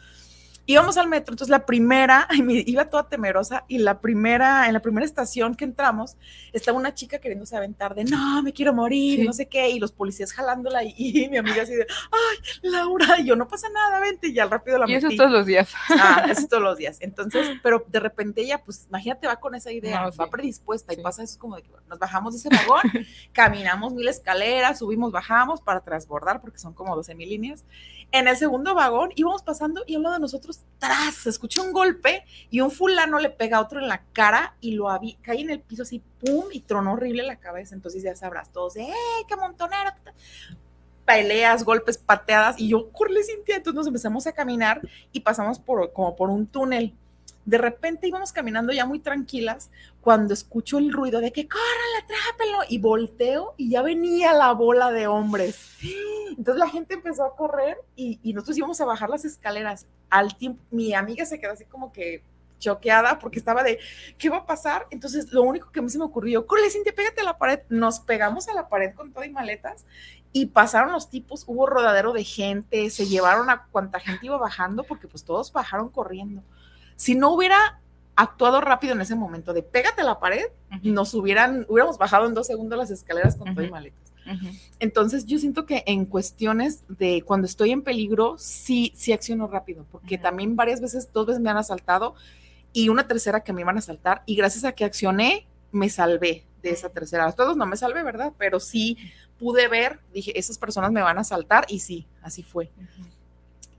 Speaker 1: Íbamos al metro, entonces la primera, y me iba toda temerosa, y la primera, en la primera estación que entramos, estaba una chica queriéndose aventar de, no, me quiero morir,
Speaker 2: Sí.
Speaker 1: no sé qué, y los policías jalándola, y, y mi amiga así de, ay, Laura, y yo, no pasa nada, vente, y al rápido la
Speaker 2: Y eso
Speaker 1: metí.
Speaker 2: es todos los días.
Speaker 1: Ah, eso todos los días. Entonces, pero de repente ella, pues imagínate, va con esa idea,
Speaker 2: No, sí.
Speaker 1: va predispuesta
Speaker 2: Sí.
Speaker 1: y pasa eso como de que nos bajamos de ese vagón, caminamos mil escaleras, subimos, bajamos para transbordar porque son como 12 mil líneas. En el segundo vagón íbamos pasando y uno de nosotros, tras, se escucha un golpe y un fulano le pega a otro en la cara y lo avi- cae en el piso así, pum, y tronó horrible la cabeza. Entonces ya sabrás todos ¡eh, qué montonero! qué tal". Peleas, golpes, pateadas, y yo, corre, Cintia. Entonces nos empezamos a caminar y pasamos por, como por un túnel. De repente íbamos caminando ya muy tranquilas cuando escucho el ruido de que córrele, atrápelo y volteo y ya venía la bola de hombres. Entonces la gente empezó a correr y, y nosotros íbamos a bajar las escaleras. Al tiempo, mi amiga se quedó así como que choqueada porque estaba de, ¿qué va a pasar? Entonces lo único que a mí se me ocurrió, corre, Cintia, pégate a la pared. Nos pegamos a la pared con todo y maletas y pasaron los tipos, hubo rodadero de gente, se llevaron a cuanta gente iba bajando porque pues todos bajaron corriendo. Si no hubiera actuado rápido en ese momento de pégate a la pared, nos hubieran, hubiéramos bajado en dos segundos las escaleras con todo y maletas. Entonces yo siento que en cuestiones de cuando estoy en peligro, sí, sí acciono rápido, porque también varias veces, dos veces me han asaltado y una tercera que me iban a asaltar y gracias a que accioné, me salvé de esa tercera. A todos no me salvé, ¿verdad? Pero sí pude ver, dije, esas personas me van a asaltar y sí, así fue.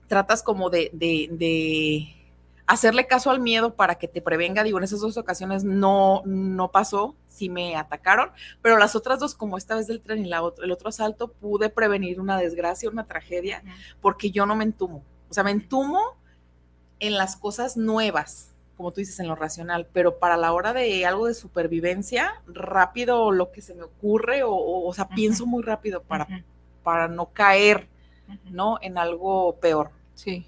Speaker 1: Tratas como de, de, de hacerle caso al miedo para que te prevenga. Digo, en esas dos ocasiones no, no pasó, sí me atacaron, pero las otras dos, como esta vez del tren y la otra, el otro asalto, pude prevenir una desgracia, una tragedia, porque yo no me entumo. O sea, me entumo en las cosas nuevas, como tú dices, en lo racional, pero para la hora de algo de supervivencia, rápido lo que se me ocurre, o, o, o sea, pienso muy rápido para, para no caer. ¿no? En algo peor.
Speaker 2: Sí.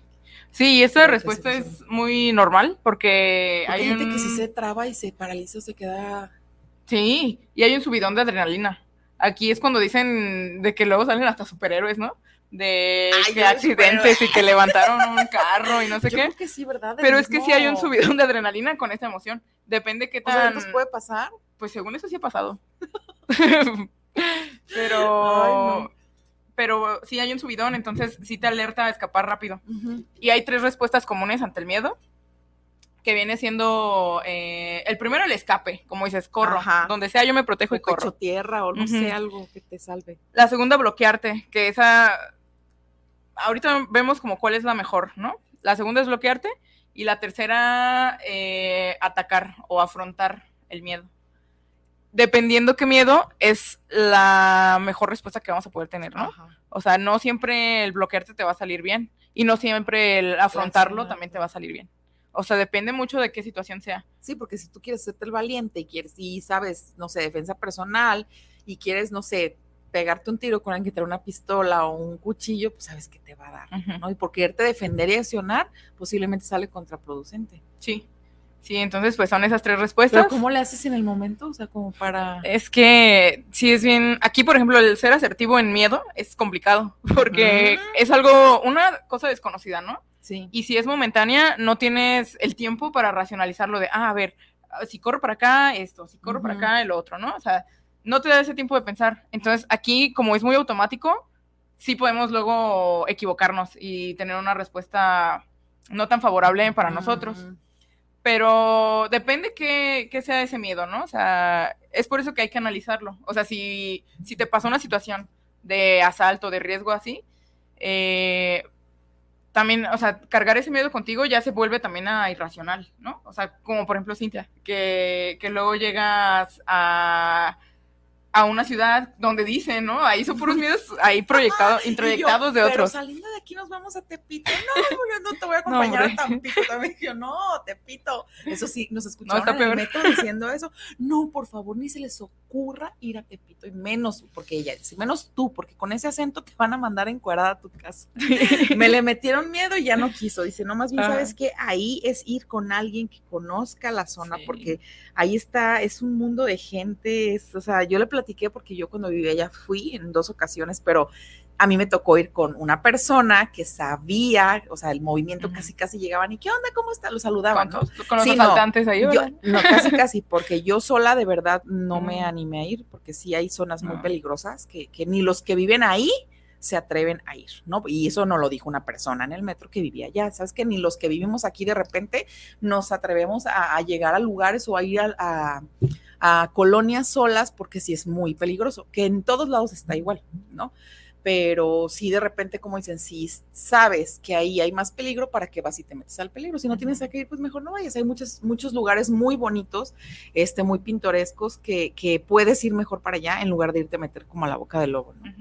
Speaker 2: Sí, esa respuesta es muy normal porque
Speaker 1: Porque
Speaker 2: hay
Speaker 1: hay gente
Speaker 2: un...
Speaker 1: que si se traba y se paraliza o se queda.
Speaker 2: Sí, y hay un subidón de adrenalina. Aquí es cuando dicen de que luego salen hasta superhéroes, ¿no? De
Speaker 1: Ay,
Speaker 2: que accidentes y que levantaron un carro y no sé
Speaker 1: Yo
Speaker 2: qué.
Speaker 1: creo que sí, ¿verdad?
Speaker 2: Pero es que sí hay un subidón de adrenalina con esta emoción. Depende qué
Speaker 1: O sea,
Speaker 2: tan...
Speaker 1: nos puede pasar.
Speaker 2: Pues según eso sí ha pasado. pero...
Speaker 1: Ay, no.
Speaker 2: Pero sí hay un subidón, entonces sí te alerta a escapar rápido.
Speaker 1: Ujú.
Speaker 2: Y hay tres respuestas comunes ante el miedo, que viene siendo eh, el primero el escape, como dices, corro.
Speaker 1: Ajá.
Speaker 2: Donde sea yo me protejo y
Speaker 1: O
Speaker 2: corro.
Speaker 1: tierra o no sé, algo que te salve.
Speaker 2: La segunda bloquearte, que esa ahorita vemos como cuál es la mejor, ¿no? La segunda es bloquearte y la tercera eh, atacar o afrontar el miedo. Dependiendo qué miedo es la mejor respuesta que vamos a poder tener, ¿no?
Speaker 1: Ajá.
Speaker 2: O sea, no siempre el bloquearte te va a salir bien y no siempre el afrontarlo también te va a salir bien. O sea, depende mucho de qué situación sea.
Speaker 1: Sí, porque si tú quieres hacerte el valiente y quieres, y sabes, no sé, defensa personal y quieres, no sé, pegarte un tiro con alguien que trae una pistola o un cuchillo, pues sabes que te va a dar. ¿no? Y por quererte defender y accionar, posiblemente sale contraproducente.
Speaker 2: Sí, Sí, entonces pues son esas tres respuestas.
Speaker 1: Pero ¿cómo le haces en el momento? O sea, como para...
Speaker 2: Es que sí es bien, aquí por ejemplo el ser asertivo en miedo es complicado porque es algo, una cosa desconocida, ¿no?
Speaker 1: Sí.
Speaker 2: Y si es momentánea, no tienes el tiempo para racionalizarlo de, ah, a ver, si corro para acá, esto, si corro para acá, el otro, ¿no? O sea, no te da ese tiempo de pensar. Entonces aquí, como es muy automático, sí podemos luego equivocarnos y tener una respuesta no tan favorable para nosotros
Speaker 1: Mm,
Speaker 2: pero depende qué, qué sea ese miedo, ¿no? O sea, es por eso que hay que analizarlo. O sea, si, si te pasó una situación de asalto, de riesgo así, eh, también, o sea, cargar ese miedo contigo ya se vuelve también a irracional, ¿no? O sea, como por ejemplo Cintia, que, que luego llegas a, a una ciudad donde dicen, ¿no? Ahí son puros miedos ahí proyectados, introyectados de
Speaker 1: pero
Speaker 2: otros.
Speaker 1: saliendo de aquí nos vamos a Tepito. No, yo no te voy a acompañar
Speaker 2: hombre.
Speaker 1: a Tampico. También yo, no, Tepito. Eso sí, nos escucharon
Speaker 2: está
Speaker 1: en el metro diciendo eso. No, por favor, ni se les ocurra ir a Tepito. Y menos, porque ella dice, menos tú, porque con ese acento te van a mandar encuerada a tu casa. Me le metieron miedo y ya no quiso. Dice, no, más bien,
Speaker 2: Ajá.
Speaker 1: ¿sabes qué? Ahí es ir con alguien que conozca la zona,
Speaker 2: Sí.
Speaker 1: porque ahí está, es un mundo de gente. es- o sea, yo le platiqué porque yo cuando vivía allá fui en dos ocasiones, pero a mí me tocó ir con una persona que sabía, o sea, el movimiento casi casi llegaban y ¿qué onda? ¿Cómo está? Lo saludaban,
Speaker 2: con,
Speaker 1: ¿no?
Speaker 2: con los
Speaker 1: Sí, no,
Speaker 2: ahí,
Speaker 1: Yo, no, casi casi, porque yo sola de verdad no me animé a ir, porque sí hay zonas muy
Speaker 2: No.
Speaker 1: peligrosas que, que ni los que viven ahí se atreven a ir, ¿no? Y eso no lo dijo una persona en el metro que vivía allá, ¿sabes? Que ni los que vivimos aquí de repente nos atrevemos a, a llegar a lugares o a ir a, a- a colonias solas porque sí es muy peligroso, que en todos lados está igual, ¿no? Pero sí de repente, como dicen, si sabes que ahí hay más peligro, ¿para qué vas y te metes al peligro? Si no tienes a qué ir, pues mejor no vayas. Hay muchos, muchos lugares muy bonitos, este, muy pintorescos, que, que puedes ir mejor para allá en lugar de irte a meter como a la boca del lobo, ¿no?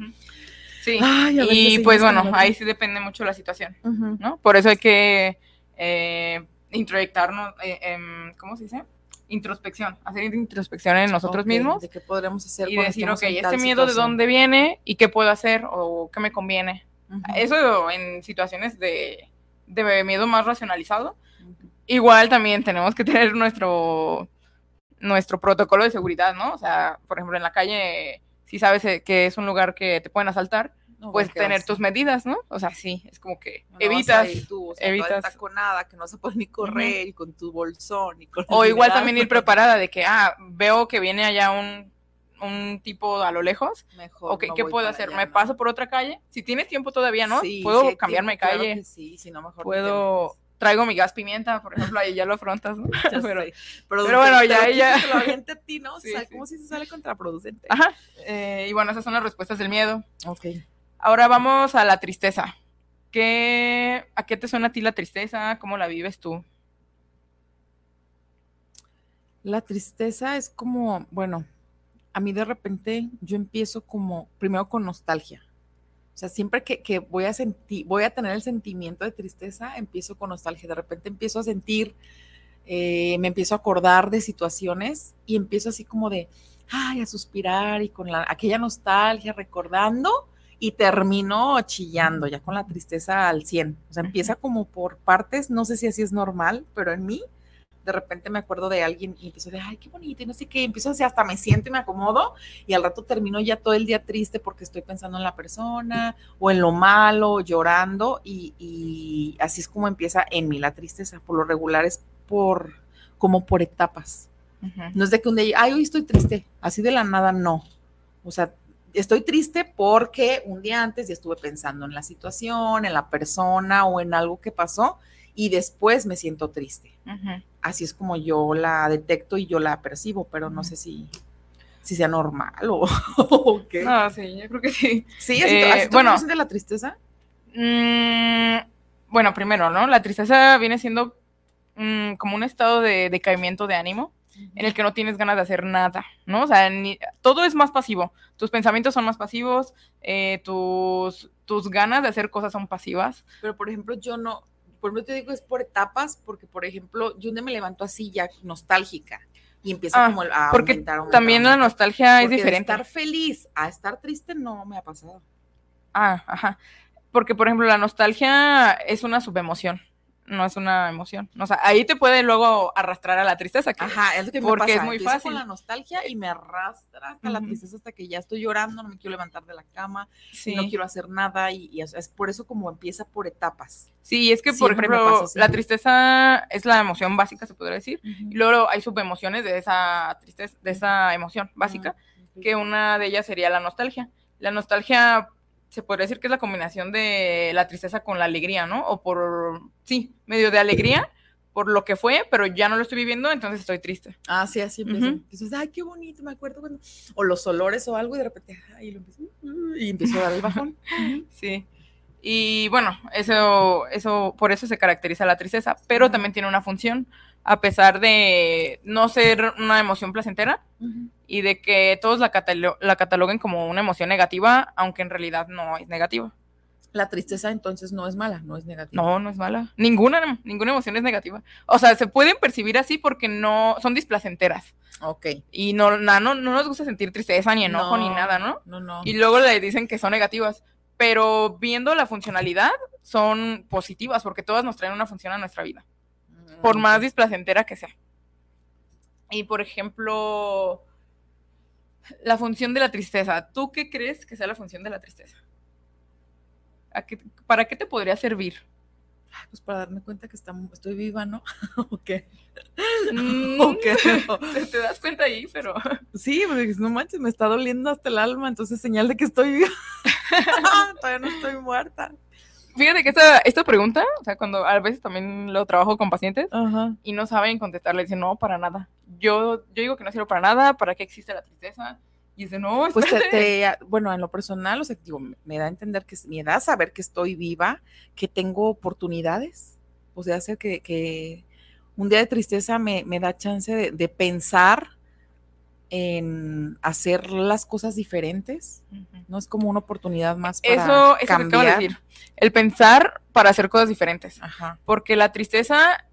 Speaker 2: Sí.
Speaker 1: Ay,
Speaker 2: y pues bueno, ahí sí depende mucho la situación. ¿no? Por eso hay que eh, introyectarnos, eh, em, ¿cómo se dice? Introspección, hacer introspección en nosotros mismos
Speaker 1: ¿De qué podremos hacer?
Speaker 2: y decir,
Speaker 1: estemos
Speaker 2: ok, este miedo de dónde viene y qué puedo hacer o qué me conviene. Eso en situaciones de, de miedo más racionalizado. Igual también tenemos que tener nuestro, nuestro protocolo de seguridad, ¿no? O sea, por ejemplo, en la calle, si sabes que es un lugar que te pueden asaltar,
Speaker 1: No,
Speaker 2: pues tener
Speaker 1: vas-
Speaker 2: tus medidas, ¿no? O sea, sí, es como que
Speaker 1: no vas a
Speaker 2: evitas,
Speaker 1: tú, o sea,
Speaker 2: evitas.
Speaker 1: entaconada, que no se puede ni correr, y con tu bolsón. Y con
Speaker 2: o igual también ir preparada de que, ah, veo que viene allá un, un tipo a lo lejos,
Speaker 1: Mejor
Speaker 2: ok,
Speaker 1: no
Speaker 2: ¿qué puedo hacer?
Speaker 1: allá,
Speaker 2: ¿Me paso por otra calle? Si tienes tiempo todavía, ¿no?
Speaker 1: Sí,
Speaker 2: Puedo
Speaker 1: hay
Speaker 2: cambiarme
Speaker 1: tiempo, claro
Speaker 2: calle,
Speaker 1: que sí, si no, mejor
Speaker 2: puedo, traigo mi gas pimienta, por ejemplo, ahí ya lo afrontas, ¿no? Pero-.
Speaker 1: Pero,
Speaker 2: pero bueno,
Speaker 1: te-
Speaker 2: ya ella-
Speaker 1: te lo aviente a ti, ¿no?
Speaker 2: Sí,
Speaker 1: ¿Sabes
Speaker 2: sí.
Speaker 1: cómo si se sale contraproducente?
Speaker 2: Ajá, eh, y bueno, esas son las respuestas del miedo.
Speaker 1: Ok.
Speaker 2: Ahora vamos a la tristeza. ¿Qué, ¿A qué te suena a ti la tristeza? ¿Cómo la vives tú?
Speaker 1: La tristeza es como, bueno, a mí de repente yo empiezo como, primero con nostalgia. O sea, siempre que, que voy a sentir, voy a tener el sentimiento de tristeza, empiezo con nostalgia. De repente empiezo a sentir, eh, me empiezo a acordar de situaciones y empiezo así como de, ay, a suspirar y con la, aquella nostalgia, recordando y termino chillando ya con la tristeza al 100. O sea, empieza como por partes, no sé si así es normal, pero en mí de repente me acuerdo de alguien y empiezo de, ay, qué bonito, y no sé qué, y empiezo así, hasta me siento y me acomodo, y al rato termino ya todo el día triste porque estoy pensando en la persona, o en lo malo, llorando, y, y así es como empieza en mí la tristeza, por lo regular es por, como por etapas, no es de que un día, ay, hoy estoy triste, así de la nada, no, o sea, estoy triste porque un día antes ya estuve pensando en la situación, en la persona o en algo que pasó, y después me siento triste así es como yo la detecto y yo la percibo, pero no sé si, si sea normal o, o qué.
Speaker 2: No, sí, yo creo que sí.
Speaker 1: sí, así,
Speaker 2: eh,
Speaker 1: así
Speaker 2: bueno.
Speaker 1: bueno. de la tristeza.
Speaker 2: Mm, bueno, primero, ¿no? La tristeza viene siendo mm, como un estado de decaimiento de ánimo en el que no tienes ganas de hacer nada, ¿no? O sea, ni- todo es más pasivo. Tus pensamientos son más pasivos, eh, tus, tus ganas de hacer cosas son pasivas.
Speaker 1: Pero por ejemplo, yo no, por ejemplo, te digo es por etapas, porque por ejemplo, yo me levanto así ya nostálgica y empiezo
Speaker 2: Ah,
Speaker 1: como a
Speaker 2: porque
Speaker 1: aumentar, aumentar,
Speaker 2: También la nostalgia es
Speaker 1: Porque de
Speaker 2: diferente.
Speaker 1: estar feliz a estar triste no me ha pasado.
Speaker 2: Ah, ajá. Porque, por ejemplo, la nostalgia es una subemoción. No es una emoción. O sea, ahí te puede luego arrastrar a la tristeza. Que,
Speaker 1: Ajá, es lo que me
Speaker 2: porque
Speaker 1: pasa.
Speaker 2: es muy
Speaker 1: Empiezo
Speaker 2: fácil.
Speaker 1: con la nostalgia y me arrastra hasta la tristeza hasta que ya estoy llorando, no me quiero levantar de la cama,
Speaker 2: sí.
Speaker 1: no quiero hacer nada y, y es, por eso como empieza por etapas.
Speaker 2: Sí, es que, por
Speaker 1: Siempre
Speaker 2: ejemplo, la tristeza es la emoción básica, se podría decir. Y luego hay subemociones de esa tristeza, de esa emoción básica, que una de ellas sería la nostalgia. La nostalgia se podría decir que es la combinación de la tristeza con la alegría, ¿no? O por, sí, medio de alegría por lo que fue, pero ya no lo estoy viviendo, entonces estoy triste.
Speaker 1: Ah, sí, así empieza.
Speaker 2: Ujú.
Speaker 1: Empiezas, ay, qué bonito, me acuerdo cuando. O los olores o algo, y de repente, ay, lo empiezo, uh, y empiezo a dar el bajón.
Speaker 2: Sí. Y bueno, eso, eso, por eso se caracteriza la tristeza, pero también tiene una función, a pesar de no ser una emoción placentera
Speaker 1: Ujú.
Speaker 2: Y de que todos la, catalo- la cataloguen como una emoción negativa, aunque en realidad no es negativa.
Speaker 1: La tristeza entonces no es mala, no es negativa.
Speaker 2: No, no es mala. Ninguna, ninguna emoción es negativa. O sea, se pueden percibir así porque no son displacenteras.
Speaker 1: Ok.
Speaker 2: Y no, na- no, no nos gusta sentir tristeza, ni enojo, ni nada, ¿no?
Speaker 1: No, no.
Speaker 2: Y luego le dicen que son negativas. Pero viendo la funcionalidad, son positivas porque todas nos traen una función a nuestra vida. Por
Speaker 1: Mm,
Speaker 2: más
Speaker 1: ok.
Speaker 2: displacentera que sea. Y por ejemplo, la función de la tristeza. ¿Tú qué crees que sea la función de la tristeza? ¿A qué- ¿Para qué te podría servir?
Speaker 1: Ay, Pues para darme cuenta que estamos, estoy viva, ¿no? ¿O qué?
Speaker 2: Mm,
Speaker 1: ¿O qué?
Speaker 2: te, te das cuenta ahí, pero
Speaker 1: Sí, porque no manches, me está doliendo hasta el alma, entonces señal de que estoy viva. Todavía no estoy muerta.
Speaker 2: Fíjate que esta, esta pregunta, o sea, cuando a veces también lo trabajo con pacientes
Speaker 1: Ajá.
Speaker 2: y no saben contestar, le dicen, no, para nada. Yo, yo digo que no sirve para nada, ¿para qué existe la tristeza? Y dicen, no,
Speaker 1: Pues te,
Speaker 2: espérate".
Speaker 1: te- bueno, en lo personal, o sea, digo, me- me da a entender que me da a saber que estoy viva, que tengo oportunidades, o sea, hacer que, que un día de tristeza me, me da chance de, de pensar en hacer las cosas diferentes, no es como una oportunidad más para
Speaker 2: Eso, eso que acabo de
Speaker 1: cambiar.
Speaker 2: decir. El pensar para hacer cosas diferentes.
Speaker 1: Ajá.
Speaker 2: Porque la tristeza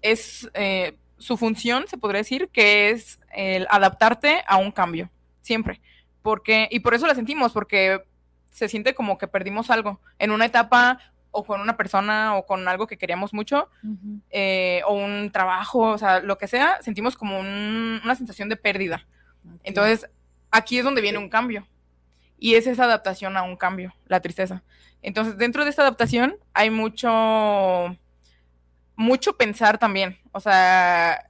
Speaker 2: es eh, su función, se podría decir, que es el adaptarte a un cambio, siempre. Porque, y por eso la sentimos, porque se siente como que perdimos algo en una etapa o con una persona o con algo que queríamos mucho, eh, o un trabajo, o sea, lo que sea, sentimos como un- una sensación de pérdida. Entonces, aquí es donde viene un cambio. Y es esa adaptación a un cambio, la tristeza. Entonces, dentro de esta adaptación hay mucho, mucho pensar también. O sea,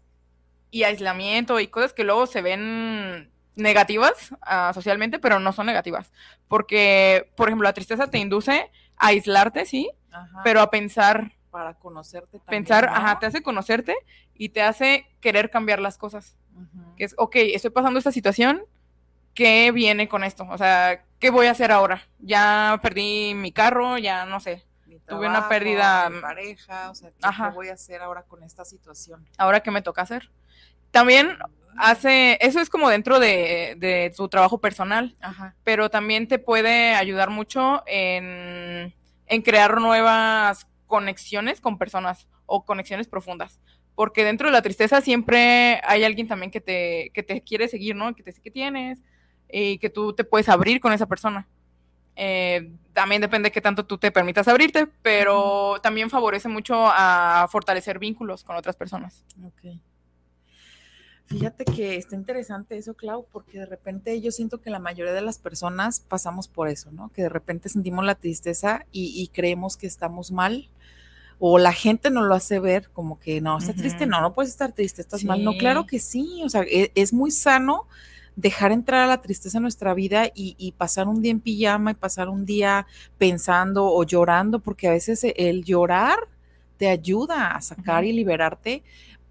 Speaker 2: y aislamiento y cosas que luego se ven negativas ah, socialmente, pero no son negativas. Porque, por ejemplo, la tristeza te induce a aislarte, sí,
Speaker 1: Ajá.
Speaker 2: pero a pensar,
Speaker 1: para conocerte también.
Speaker 2: pensar,
Speaker 1: ¿no?
Speaker 2: ajá, te hace conocerte y te hace querer cambiar las cosas que es, ok, estoy pasando esta situación, ¿qué viene con esto? O sea, ¿qué voy a hacer ahora? Ya perdí mi carro, ya no sé, tuve una pérdida,
Speaker 1: mi pareja, o sea, ¿qué,
Speaker 2: Ajá.
Speaker 1: qué voy a hacer ahora con esta situación?
Speaker 2: ahora qué me toca hacer. También hace, eso es como dentro de, de tu trabajo personal,
Speaker 1: Ajá.
Speaker 2: pero también te puede ayudar mucho en, en crear nuevas conexiones con personas o conexiones profundas. Porque dentro de la tristeza siempre hay alguien también que te, que te quiere seguir, ¿no? Que te dice que tienes y que tú te puedes abrir con esa persona. Eh, también depende de qué tanto tú te permitas abrirte, pero también favorece mucho a fortalecer vínculos con otras personas.
Speaker 1: Ok. Fíjate que está interesante eso, Clau, porque de repente yo siento que la mayoría de las personas pasamos por eso, ¿no? Que de repente sentimos la tristeza y, y creemos que estamos mal, o la gente nos lo hace ver como que no, estás triste, no, no puedes estar triste, estás mal. No, claro que sí, o sea, e- es, muy sano dejar entrar a la tristeza en nuestra vida y, y pasar un día en pijama y pasar un día pensando o llorando, porque a veces el llorar te ayuda a sacar y liberarte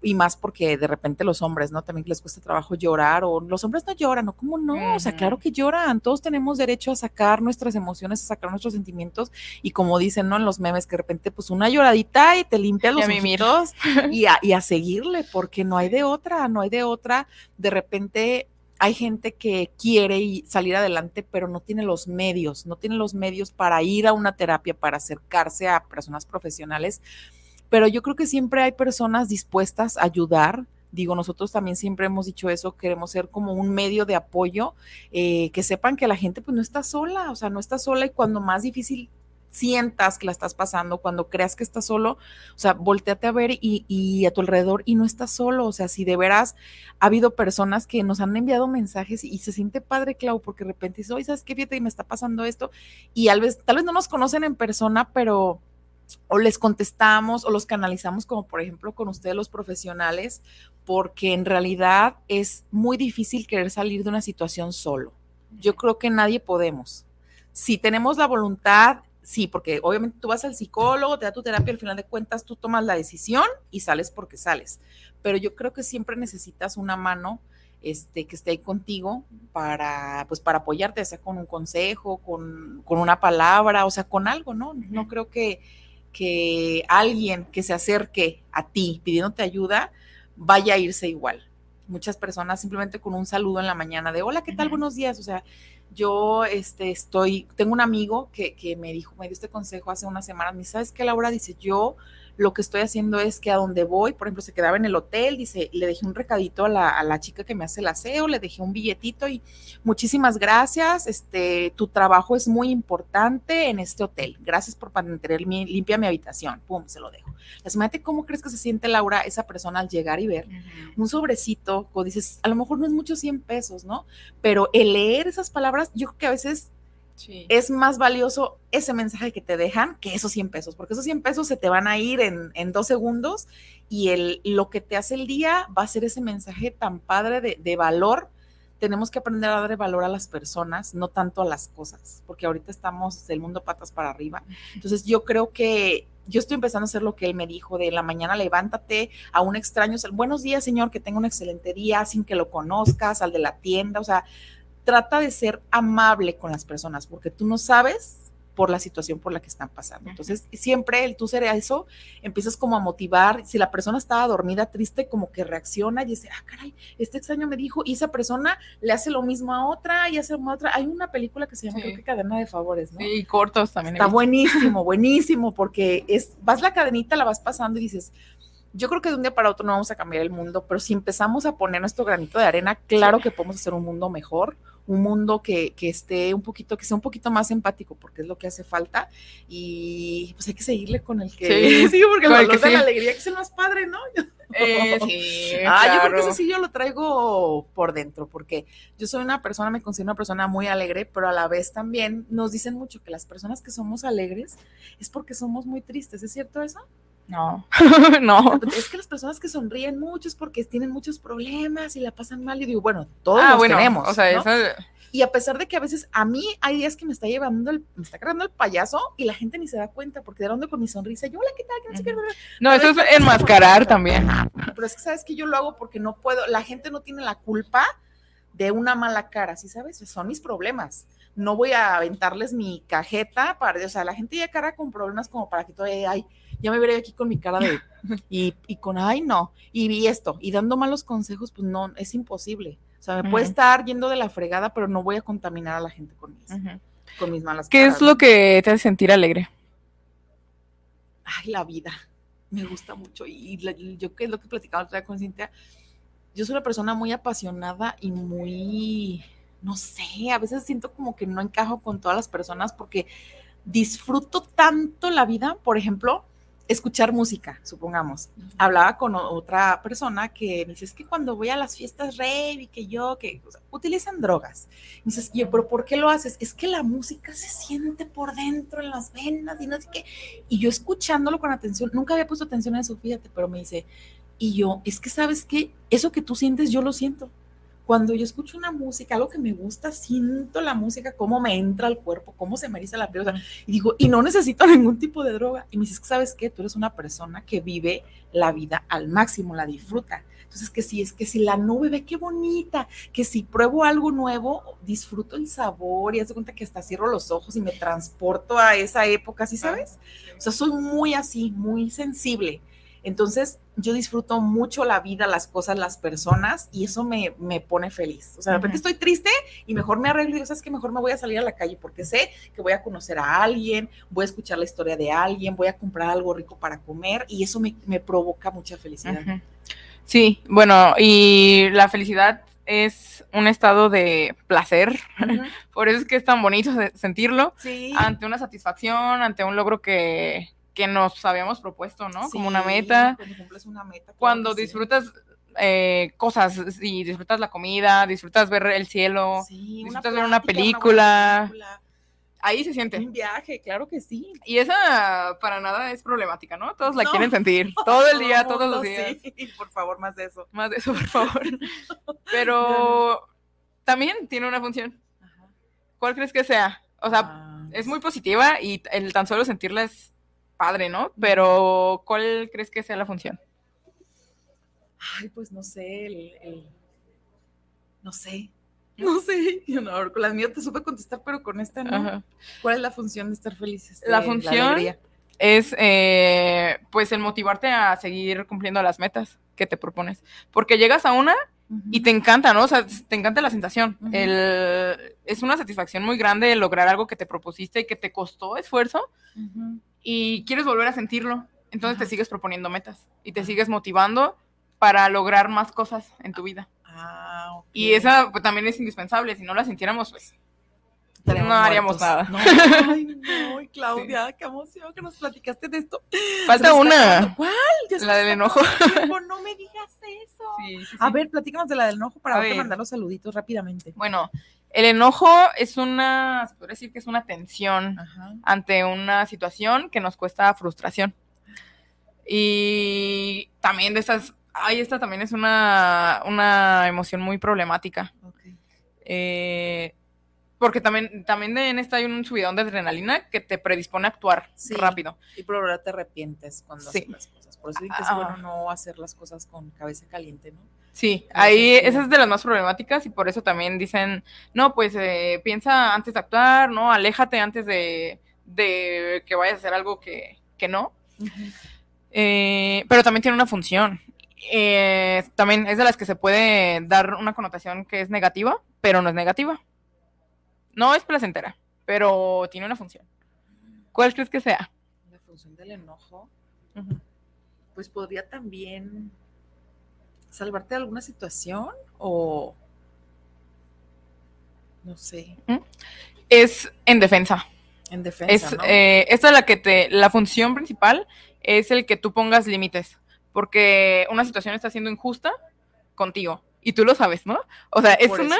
Speaker 1: y más porque de repente los hombres, ¿no? También les cuesta trabajo llorar o los hombres no lloran, ¿no? ¿Cómo no? O sea, claro que lloran, todos tenemos derecho a sacar nuestras emociones, a sacar nuestros sentimientos y como dicen, ¿no? En los memes que de repente pues una lloradita y te limpia los ojitos y a, y a seguirle porque no hay de otra, no hay de otra. De repente hay gente que quiere y- salir adelante, pero no tiene los medios, no tiene los medios para ir a una terapia, para acercarse a personas profesionales pero yo creo que siempre hay personas dispuestas a ayudar. Digo, nosotros también siempre hemos dicho eso, queremos ser como un medio de apoyo, eh, que sepan que la gente pues no está sola, o sea, no está sola y cuando más difícil sientas que la estás pasando, cuando creas que estás solo, o sea, volteate a ver y, a tu alrededor y no estás solo, o sea, si de veras ha habido personas que nos han enviado mensajes y, se siente padre, Clau, porque de repente dices, oye, ¿sabes qué? Fíjate, me está pasando esto, y tal vez, tal vez no nos conocen en persona, pero o les contestamos o los canalizamos como por ejemplo con ustedes los profesionales, porque en realidad es muy difícil querer salir de una situación solo. Yo creo que nadie podemos. Si tenemos la voluntad, sí, porque obviamente tú vas al psicólogo, te da tu terapia, al final de cuentas tú tomas la decisión y sales porque sales. Pero yo creo que siempre necesitas una mano este, que esté ahí contigo para, pues, para apoyarte, sea con un consejo, con, con una palabra, o sea, con algo, ¿no? No creo que, que alguien que se acerque a ti pidiéndote ayuda vaya a irse igual. Muchas personas simplemente con un saludo en la mañana de hola, ¿qué tal? Buenos días. O sea, yo este, estoy, tengo un amigo que, que me dijo, me dio este consejo hace unas semanas, me dice, ¿sabes qué, Laura? Dice, yo lo que estoy haciendo es que a donde voy, por ejemplo, se quedaba en el hotel, dice, le dejé un recadito a la, chica que me hace el aseo, le dejé un billetito y muchísimas gracias, este, tu trabajo es muy importante en este hotel, gracias por mantener limpia mi habitación, pum, se lo dejo. Imagínate cómo crees que se siente Laura, esa persona al llegar y ver un sobrecito, como dices, a lo mejor no es mucho 100 pesos, ¿no? Pero el leer esas palabras, yo creo que a veces es más valioso ese mensaje que te dejan que esos 100 pesos, porque esos 100 pesos se te van a ir en, dos segundos y el, lo que te hace el día va a ser ese mensaje tan padre de, valor. Tenemos que aprender a darle valor a las personas, no tanto a las cosas, porque ahorita estamos del mundo patas para arriba. Entonces yo creo que yo estoy empezando a hacer lo que él me dijo, de la mañana levántate a un extraño, buenos días señor, que tenga un excelente día sin que lo conozcas, al de la tienda, o sea, trata de ser amable con las personas, porque tú no sabes por la situación por la que están pasando. Entonces, siempre el tú ser eso, empiezas como a motivar, si la persona estaba dormida, triste, como que reacciona y dice, ah, caray, este extraño me dijo, y esa persona le hace lo mismo a otra y hace a otra. Hay una película que se llama, creo que Cadena de Favores, ¿no?
Speaker 2: Sí, cortos también.
Speaker 1: Está buenísimo, buenísimo, porque es, vas la cadenita, la vas pasando y dices, yo creo que de un día para otro no vamos a cambiar el mundo, pero si empezamos a poner nuestro granito de arena, claro que podemos hacer un mundo mejor, un mundo que, que, esté un poquito, que sea un poquito más empático, porque es lo que hace falta. Y pues hay que seguirle con el que
Speaker 2: sí,
Speaker 1: sí porque el que la alegría que es el más padre, ¿no?
Speaker 2: Eh, sí,
Speaker 1: ah, yo creo que eso sí yo lo traigo por dentro, porque yo soy una persona, me considero una persona muy alegre, pero a la vez también nos dicen mucho que las personas que somos alegres es porque somos muy tristes, ¿es cierto eso?
Speaker 2: No, no.
Speaker 1: Es que las personas que sonríen mucho es porque tienen muchos problemas y la pasan mal. Y digo, bueno, todos
Speaker 2: ah,
Speaker 1: los tenemos.
Speaker 2: O sea,
Speaker 1: Y a pesar de que a veces a mí hay días que me está llevando, el, me está cargando el payaso y la gente ni se da cuenta porque de dónde con mi sonrisa, yo, hola, ¿qué tal?
Speaker 2: no, eso es enmascarar también.
Speaker 1: Pero es que sabes que yo lo hago porque no puedo, la gente no tiene la culpa de una mala cara, ¿sí sabes? Son mis problemas. No voy a aventarles mi cajeta para, o sea, la gente ya cara con problemas como para que todavía hay ya me veré aquí con mi cara de, y, y con, ay, no, y vi esto, y dando malos consejos, pues no, es imposible. O sea, me puede estar yendo de la fregada, pero no voy a contaminar a la gente con mis, con mis malas
Speaker 2: ¿Qué es lo que te hace sentir alegre?
Speaker 1: Ay, la vida. Me gusta mucho. Y, yo, que es lo que platicaba otra vez con Cintia, yo soy una persona muy apasionada y muy, no sé, a veces siento como que no encajo con todas las personas porque disfruto tanto la vida, por ejemplo, escuchar música, supongamos. Hablaba con otra persona que me dice, es que cuando voy a las fiestas rave y que yo, que utilizan drogas. Y dices, yo, pero ¿por qué lo haces? Es que la música se siente por dentro, en las venas y no sé qué. Y yo escuchándolo con atención, nunca había puesto atención a eso, fíjate, pero me dice, y yo, es que sabes que eso que tú sientes, yo lo siento cuando yo escucho una música, algo que me gusta, siento la música, cómo me entra al cuerpo, cómo se me eriza la piel, y digo, y no necesito ningún tipo de droga. Y me dices, ¿sabes qué? Tú eres una persona que vive la vida al máximo, la disfruta. Entonces, que si es que si la nube ve qué bonita, que si pruebo algo nuevo, disfruto el sabor y haz de cuenta que hasta cierro los ojos y me transporto a esa época, ¿sí sabes? O sea, soy muy así, muy sensible. Entonces, yo disfruto mucho la vida, las cosas, las personas, y eso me, pone feliz. O sea, de repente estoy triste y mejor me arreglo y digo, ¿sabes qué? Mejor me voy a salir a la calle porque sé que voy a conocer a alguien, voy a escuchar la historia de alguien, voy a comprar algo rico para comer, y eso me, provoca mucha felicidad.
Speaker 2: Sí, bueno, y la felicidad es un estado de placer. Por eso es que es tan bonito se- sentirlo
Speaker 1: Sí.
Speaker 2: ante una satisfacción, ante un logro que, que nos habíamos propuesto, ¿no? Como una meta.
Speaker 1: Cuando cumples una meta. claro
Speaker 2: Cuando
Speaker 1: sí.
Speaker 2: disfrutas eh, cosas, y disfrutas la comida, disfrutas ver el cielo,
Speaker 1: Sí,
Speaker 2: disfrutas ver una
Speaker 1: plática,
Speaker 2: película.
Speaker 1: película,
Speaker 2: ahí se siente.
Speaker 1: Un viaje, claro que sí.
Speaker 2: Y esa para nada es problemática, ¿no? Todos la
Speaker 1: No.
Speaker 2: quieren sentir, todo el día,
Speaker 1: Todo
Speaker 2: todos los días.
Speaker 1: sí. Por favor, más de eso.
Speaker 2: Más de eso, por favor. Pero también tiene una función. ¿Cuál crees que sea? O sea,
Speaker 1: Ah,
Speaker 2: es muy positiva y el tan solo sentirla es padre, ¿no? Pero ¿cuál crees que sea la función?
Speaker 1: Ay, pues no sé, el, el- no sé. No sé, yo no, con las mías te supe contestar, pero con esta no.
Speaker 2: Ajá.
Speaker 1: ¿Cuál es la función de estar felices?
Speaker 2: La función. Es eh, pues el motivarte a seguir cumpliendo las metas que te propones. Porque llegas a una y te encanta, ¿no? O sea, te encanta la sensación. El- es una satisfacción muy grande lograr algo que te propusiste y que te costó esfuerzo. Y quieres volver a sentirlo. Entonces te sigues proponiendo metas y te sigues motivando para lograr más cosas en tu vida.
Speaker 1: Ah, ok.
Speaker 2: Y esa pues, también es indispensable. Si no la sintiéramos, pues no haríamos nada.
Speaker 1: No, ay, no, Claudia, qué emoción que nos platicaste de esto.
Speaker 2: falta una.
Speaker 1: ¿Cuál?
Speaker 2: La del enojo.
Speaker 1: tiempo, No me digas eso.
Speaker 2: Sí, sí, sí.
Speaker 1: A ver, platícanos de la del enojo para mandar los saluditos rápidamente.
Speaker 2: Bueno, el enojo es una, se podría decir que es una tensión
Speaker 1: Ajá.
Speaker 2: ante una situación que nos cuesta frustración. Y también de estas, ay, esta también es una, una emoción muy problemática. Eh, porque también, también en esta hay un subidón de adrenalina que te predispone a actuar
Speaker 1: Sí.
Speaker 2: rápido.
Speaker 1: Y por ahora te arrepientes cuando
Speaker 2: Sí.
Speaker 1: haces las cosas. Por eso dicen que es
Speaker 2: Ah.
Speaker 1: bueno no hacer las cosas con cabeza caliente, ¿no?
Speaker 2: Sí, ahí esa es de las más problemáticas y por eso también dicen, no, pues eh, piensa antes de actuar, ¿no? Aléjate antes de, de que vayas a hacer algo que, que no. Eh, pero también tiene una función. Eh, también es de las que se puede dar una connotación que es negativa, pero no es negativa. No es placentera, pero tiene una función. ¿Cuál crees que sea?
Speaker 1: La función del enojo, pues podría también salvarte de alguna situación o no sé,
Speaker 2: Es en defensa.
Speaker 1: en defensa,
Speaker 2: Es,
Speaker 1: ¿no?
Speaker 2: eh, esta es la que te, la función principal es el que tú pongas límites, porque una situación está siendo injusta contigo y tú lo sabes, ¿no? O sea, es
Speaker 1: Por
Speaker 2: una,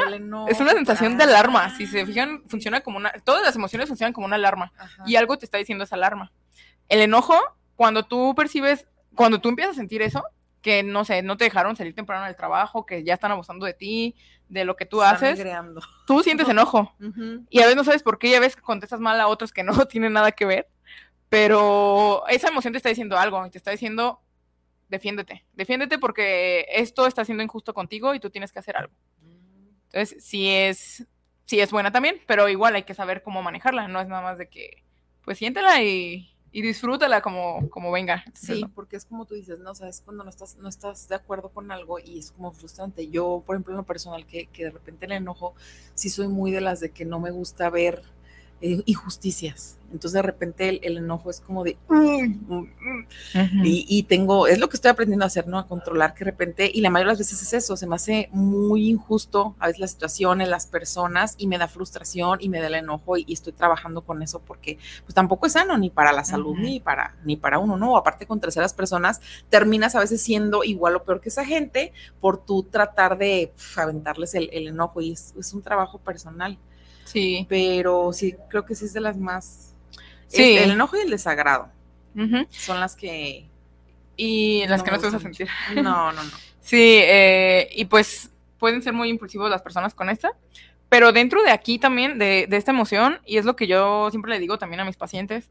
Speaker 2: es una sensación de alarma. Si se fijan, funciona como una, todas las emociones funcionan como una alarma
Speaker 1: Ajá.
Speaker 2: y algo te está diciendo esa alarma. El enojo, cuando tú percibes, cuando tú empiezas a sentir eso, que no sé, no te dejaron salir temprano del trabajo, que ya están abusando de ti, de lo que tú
Speaker 1: Están
Speaker 2: haces,
Speaker 1: negreando.
Speaker 2: tú sientes enojo.
Speaker 1: Ujú.
Speaker 2: Y a veces no sabes por qué, y a veces contestas mal a otros que no tienen nada que ver, pero esa emoción te está diciendo algo, te está diciendo, defiéndete, defiéndete porque esto está siendo injusto contigo y tú tienes que hacer algo. Entonces, sí es, sí es buena también, pero igual hay que saber cómo manejarla, no es nada más de que, pues siéntela y, y disfrútala como, como venga.
Speaker 1: Sí, porque es como tú dices, no, sabes cuando no estás, no estás de acuerdo con algo y es como frustrante. Yo, por ejemplo, en lo personal, que, que de repente el enojo, sí soy muy de las de que no me gusta ver eh, injusticias. Entonces, de repente, el, el enojo es como de. "Uy, mm, mm".
Speaker 2: Ujú.
Speaker 1: Y, y tengo, es lo que estoy aprendiendo a hacer, ¿no? A controlar que de repente, y la mayoría de las veces es eso, se me hace muy injusto a veces las situaciones, las personas, y me da frustración y me da el enojo, y, y estoy trabajando con eso porque pues tampoco es sano ni para la salud, ni para, ni para uno, ¿no? Aparte con terceras personas, terminas a veces siendo igual o peor que esa gente por tú tratar de aventarles el, el enojo, y es, es un trabajo personal,
Speaker 2: Sí.
Speaker 1: pero sí, creo que sí es de las más...
Speaker 2: Sí.
Speaker 1: el enojo y el desagrado son las que...
Speaker 2: Y las
Speaker 1: No
Speaker 2: que no te vas a sentir.
Speaker 1: No, no, no.
Speaker 2: Sí, eh, y pues pueden ser muy impulsivos las personas con esta, pero dentro de aquí también, de, de esta emoción, y es lo que yo siempre le digo también a mis pacientes,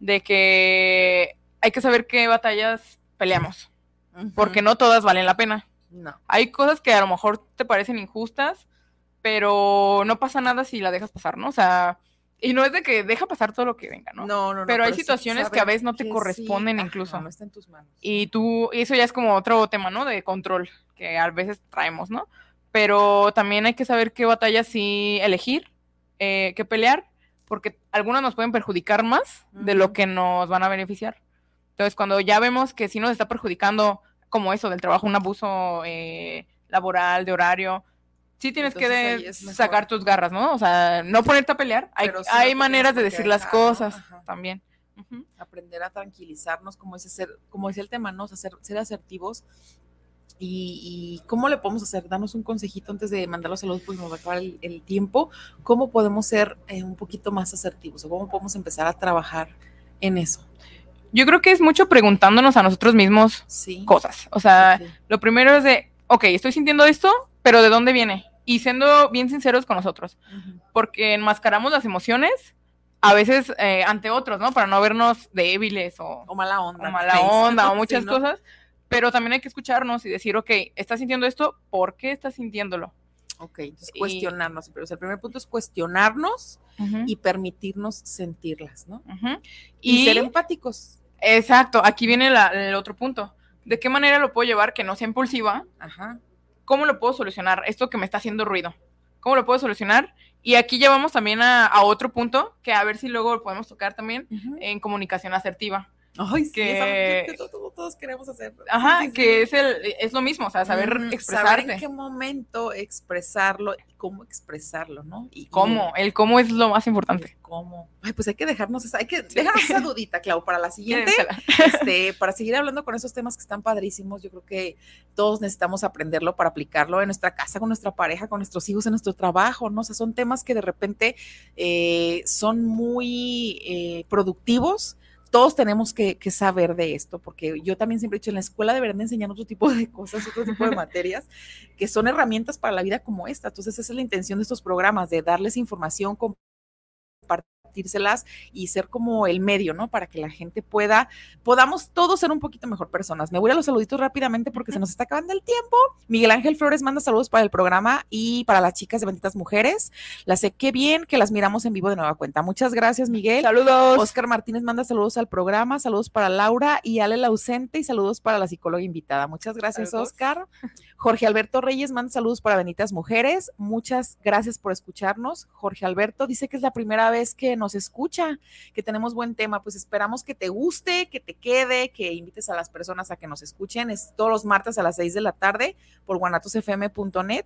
Speaker 2: de que hay que saber qué batallas peleamos, porque no todas valen la pena.
Speaker 1: No.
Speaker 2: Hay cosas que a lo mejor te parecen injustas, pero no pasa nada si la dejas pasar, ¿no? O sea, y no es de que deja pasar todo lo que venga, ¿no?
Speaker 1: No, no, no.
Speaker 2: Pero hay
Speaker 1: sí
Speaker 2: situaciones que a veces no te corresponden
Speaker 1: ajá,
Speaker 2: incluso.
Speaker 1: no está en tus manos.
Speaker 2: Y tú, y eso ya es como otro tema, ¿no? De control, que a veces traemos, ¿no? Pero también hay que saber qué batallas sí elegir, eh, qué pelear, porque algunas nos pueden perjudicar más de lo que nos van a beneficiar. Entonces, cuando ya vemos que sí nos está perjudicando, como eso del trabajo, un abuso eh, laboral, de horario, sí tienes
Speaker 1: Entonces,
Speaker 2: que
Speaker 1: es
Speaker 2: sacar tus garras, ¿no? O sea, no ponerte a pelear. Hay,
Speaker 1: sí
Speaker 2: maneras de decir las cosas
Speaker 1: Ajá.
Speaker 2: también.
Speaker 1: Aprender a tranquilizarnos, como ese ser, como decía el tema, ¿no? O sea, ser, ser asertivos. Y, y cómo le podemos hacer, danos un consejito antes de mandar los saludos, porque nos va a acabar el, el tiempo. ¿Cómo podemos ser eh, un poquito más asertivos? ¿O cómo podemos empezar a trabajar en eso?
Speaker 2: Yo creo que es mucho preguntándonos a nosotros mismos
Speaker 1: Sí.
Speaker 2: cosas. O sea, lo primero es de, ok, estoy sintiendo esto, pero ¿de dónde viene? Y siendo bien sinceros con nosotros,
Speaker 1: Ujú.
Speaker 2: porque enmascaramos las emociones a veces eh, ante otros, ¿no? Para no vernos débiles o,
Speaker 1: O mala onda.
Speaker 2: o mala onda o
Speaker 1: Sí,
Speaker 2: muchas
Speaker 1: ¿no?
Speaker 2: cosas, pero también hay que escucharnos y decir, ok, estás sintiendo esto, ¿por qué estás sintiéndolo?
Speaker 1: Ok, entonces
Speaker 2: Y-
Speaker 1: cuestionarnos. Pero o sea, el primer punto es cuestionarnos y permitirnos sentirlas, ¿no?
Speaker 2: Ujú.
Speaker 1: Y,
Speaker 2: Y,
Speaker 1: ser empáticos.
Speaker 2: exacto, aquí viene la- el otro punto. ¿De qué manera lo puedo llevar que no sea impulsiva?
Speaker 1: Ajá.
Speaker 2: ¿Cómo lo puedo solucionar? Esto que me está haciendo ruido. ¿Cómo lo puedo solucionar? Y aquí llevamos también a, a otro punto, que a ver si luego lo podemos tocar también, en comunicación asertiva.
Speaker 1: Ay, sí,
Speaker 2: que-
Speaker 1: esa- que to- to- todos queremos hacer.
Speaker 2: Ajá,
Speaker 1: Sí, sí,
Speaker 2: que
Speaker 1: sí.
Speaker 2: es, el, es lo mismo, o sea, saber
Speaker 1: Ujú,
Speaker 2: expresarte.
Speaker 1: Saber en qué momento expresarlo y cómo expresarlo, ¿no? Y,
Speaker 2: ¿Cómo? El cómo es lo más importante.
Speaker 1: el cómo. Ay, pues hay que dejarnos esa, hay que dejarnos esa dudita, Clau, para la siguiente. Este, para seguir hablando con esos temas que están padrísimos, yo creo que todos necesitamos aprenderlo para aplicarlo en nuestra casa, con nuestra pareja, con nuestros hijos, en nuestro trabajo, ¿no? O sea, son temas que de repente eh, son muy eh, productivos. Todos tenemos que, que saber de esto, porque yo también siempre he dicho, en la escuela deberían de enseñar otro tipo de cosas, otro tipo de materias, que son herramientas para la vida como esta. Entonces, esa es la intención de estos programas, de darles información, compartírselas y ser como el medio, ¿no? Para que la gente pueda, podamos todos ser un poquito mejor personas. Me voy a los saluditos rápidamente porque se nos está acabando el tiempo. Miguel Ángel Flores manda saludos para el programa y para las chicas de Benditas Mujeres. Las sé qué bien que las miramos en vivo de nueva cuenta. Muchas gracias, Miguel.
Speaker 2: Saludos.
Speaker 1: Oscar Martínez manda saludos al programa, saludos para Laura y Ale la ausente y saludos para la psicóloga invitada. Muchas gracias,
Speaker 2: Saludos.
Speaker 1: Oscar. Jorge Alberto Reyes manda saludos para Benditas Mujeres. Muchas gracias por escucharnos. Jorge Alberto dice que es la primera vez que nos escucha, que tenemos buen tema. Pues esperamos que te guste, que te quede, que invites a las personas a que nos escuchen. Es todos los martes a las 6 de la tarde por guanatosfm.net.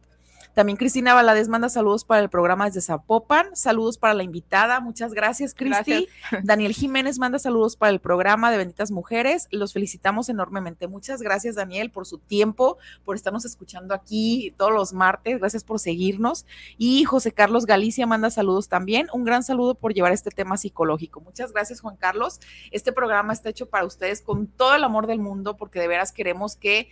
Speaker 1: También Cristina Valadez manda saludos para el programa desde Zapopan. Saludos para la invitada. Muchas gracias, Cristi. Daniel Jiménez manda saludos para el programa de Benditas Mujeres. Los felicitamos enormemente. Muchas gracias, Daniel, por su tiempo, por estarnos escuchando aquí todos los martes. Gracias por seguirnos. Y José Carlos Galicia manda saludos también. Un gran saludo por llevar este tema psicológico. Muchas gracias, Juan Carlos. Este programa está hecho para ustedes con todo el amor del mundo, porque de veras queremos que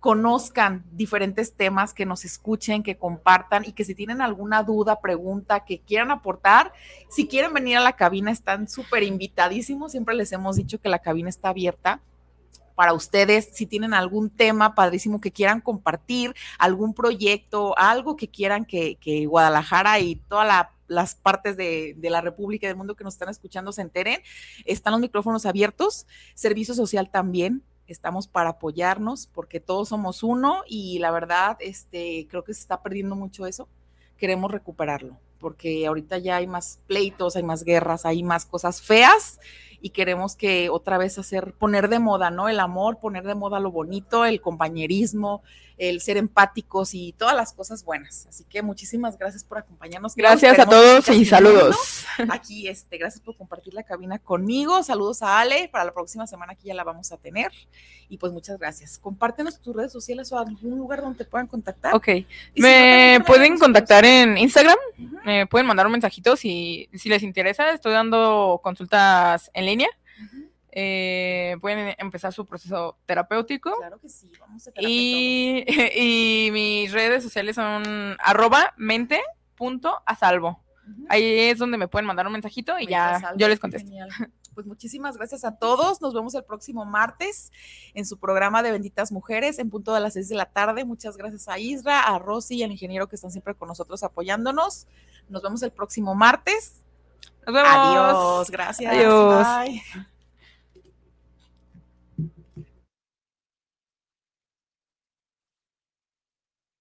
Speaker 1: conozcan diferentes temas, que nos escuchen, que compartan y que si tienen alguna duda, pregunta, que quieran aportar, si quieren venir a la cabina, están súper invitadísimos. Siempre les hemos dicho que la cabina está abierta para ustedes, si tienen algún tema padrísimo que quieran compartir, algún proyecto, algo que quieran que, que Guadalajara y todas la, las partes de, de, la República y del mundo que nos están escuchando se enteren, están los micrófonos abiertos, servicio social también, estamos para apoyarnos porque todos somos uno y la verdad, este, creo que se está perdiendo mucho eso, queremos recuperarlo porque ahorita ya hay más pleitos, hay más guerras, hay más cosas feas y queremos que otra vez hacer, poner de moda, ¿no? El amor, poner de moda lo bonito, el compañerismo, el ser empáticos y todas las cosas buenas. Así que muchísimas gracias por acompañarnos.
Speaker 2: Gracias a todos y saludos.
Speaker 1: Aquí, este, gracias por compartir la cabina conmigo. Saludos a Ale. Para la próxima semana aquí ya la vamos a tener. Y pues muchas gracias. Compártenos tus redes sociales o algún lugar donde te puedan contactar.
Speaker 2: Ok. Me no, pueden contactar en Instagram. Uh -huh. Me pueden mandar un mensajito si, si les interesa. Estoy dando consultas en línea. Uh -huh. eh, pueden empezar su proceso terapéutico.
Speaker 1: Claro que sí, vamos a
Speaker 2: y, y mis redes sociales son arroba mente punto a salvo. Uh -huh. Ahí es donde me pueden mandar un mensajito y mente ya salvo, yo les contesto.
Speaker 1: Genial. Pues muchísimas gracias a todos. Nos vemos el próximo martes en su programa de Benditas Mujeres en punto de las seis de la tarde. Muchas gracias a Isra, a Rosy y al ingeniero que están siempre con nosotros apoyándonos. Nos vemos el próximo martes.
Speaker 2: Nos vemos.
Speaker 1: Adiós. Gracias.
Speaker 2: Adiós.
Speaker 1: Bye.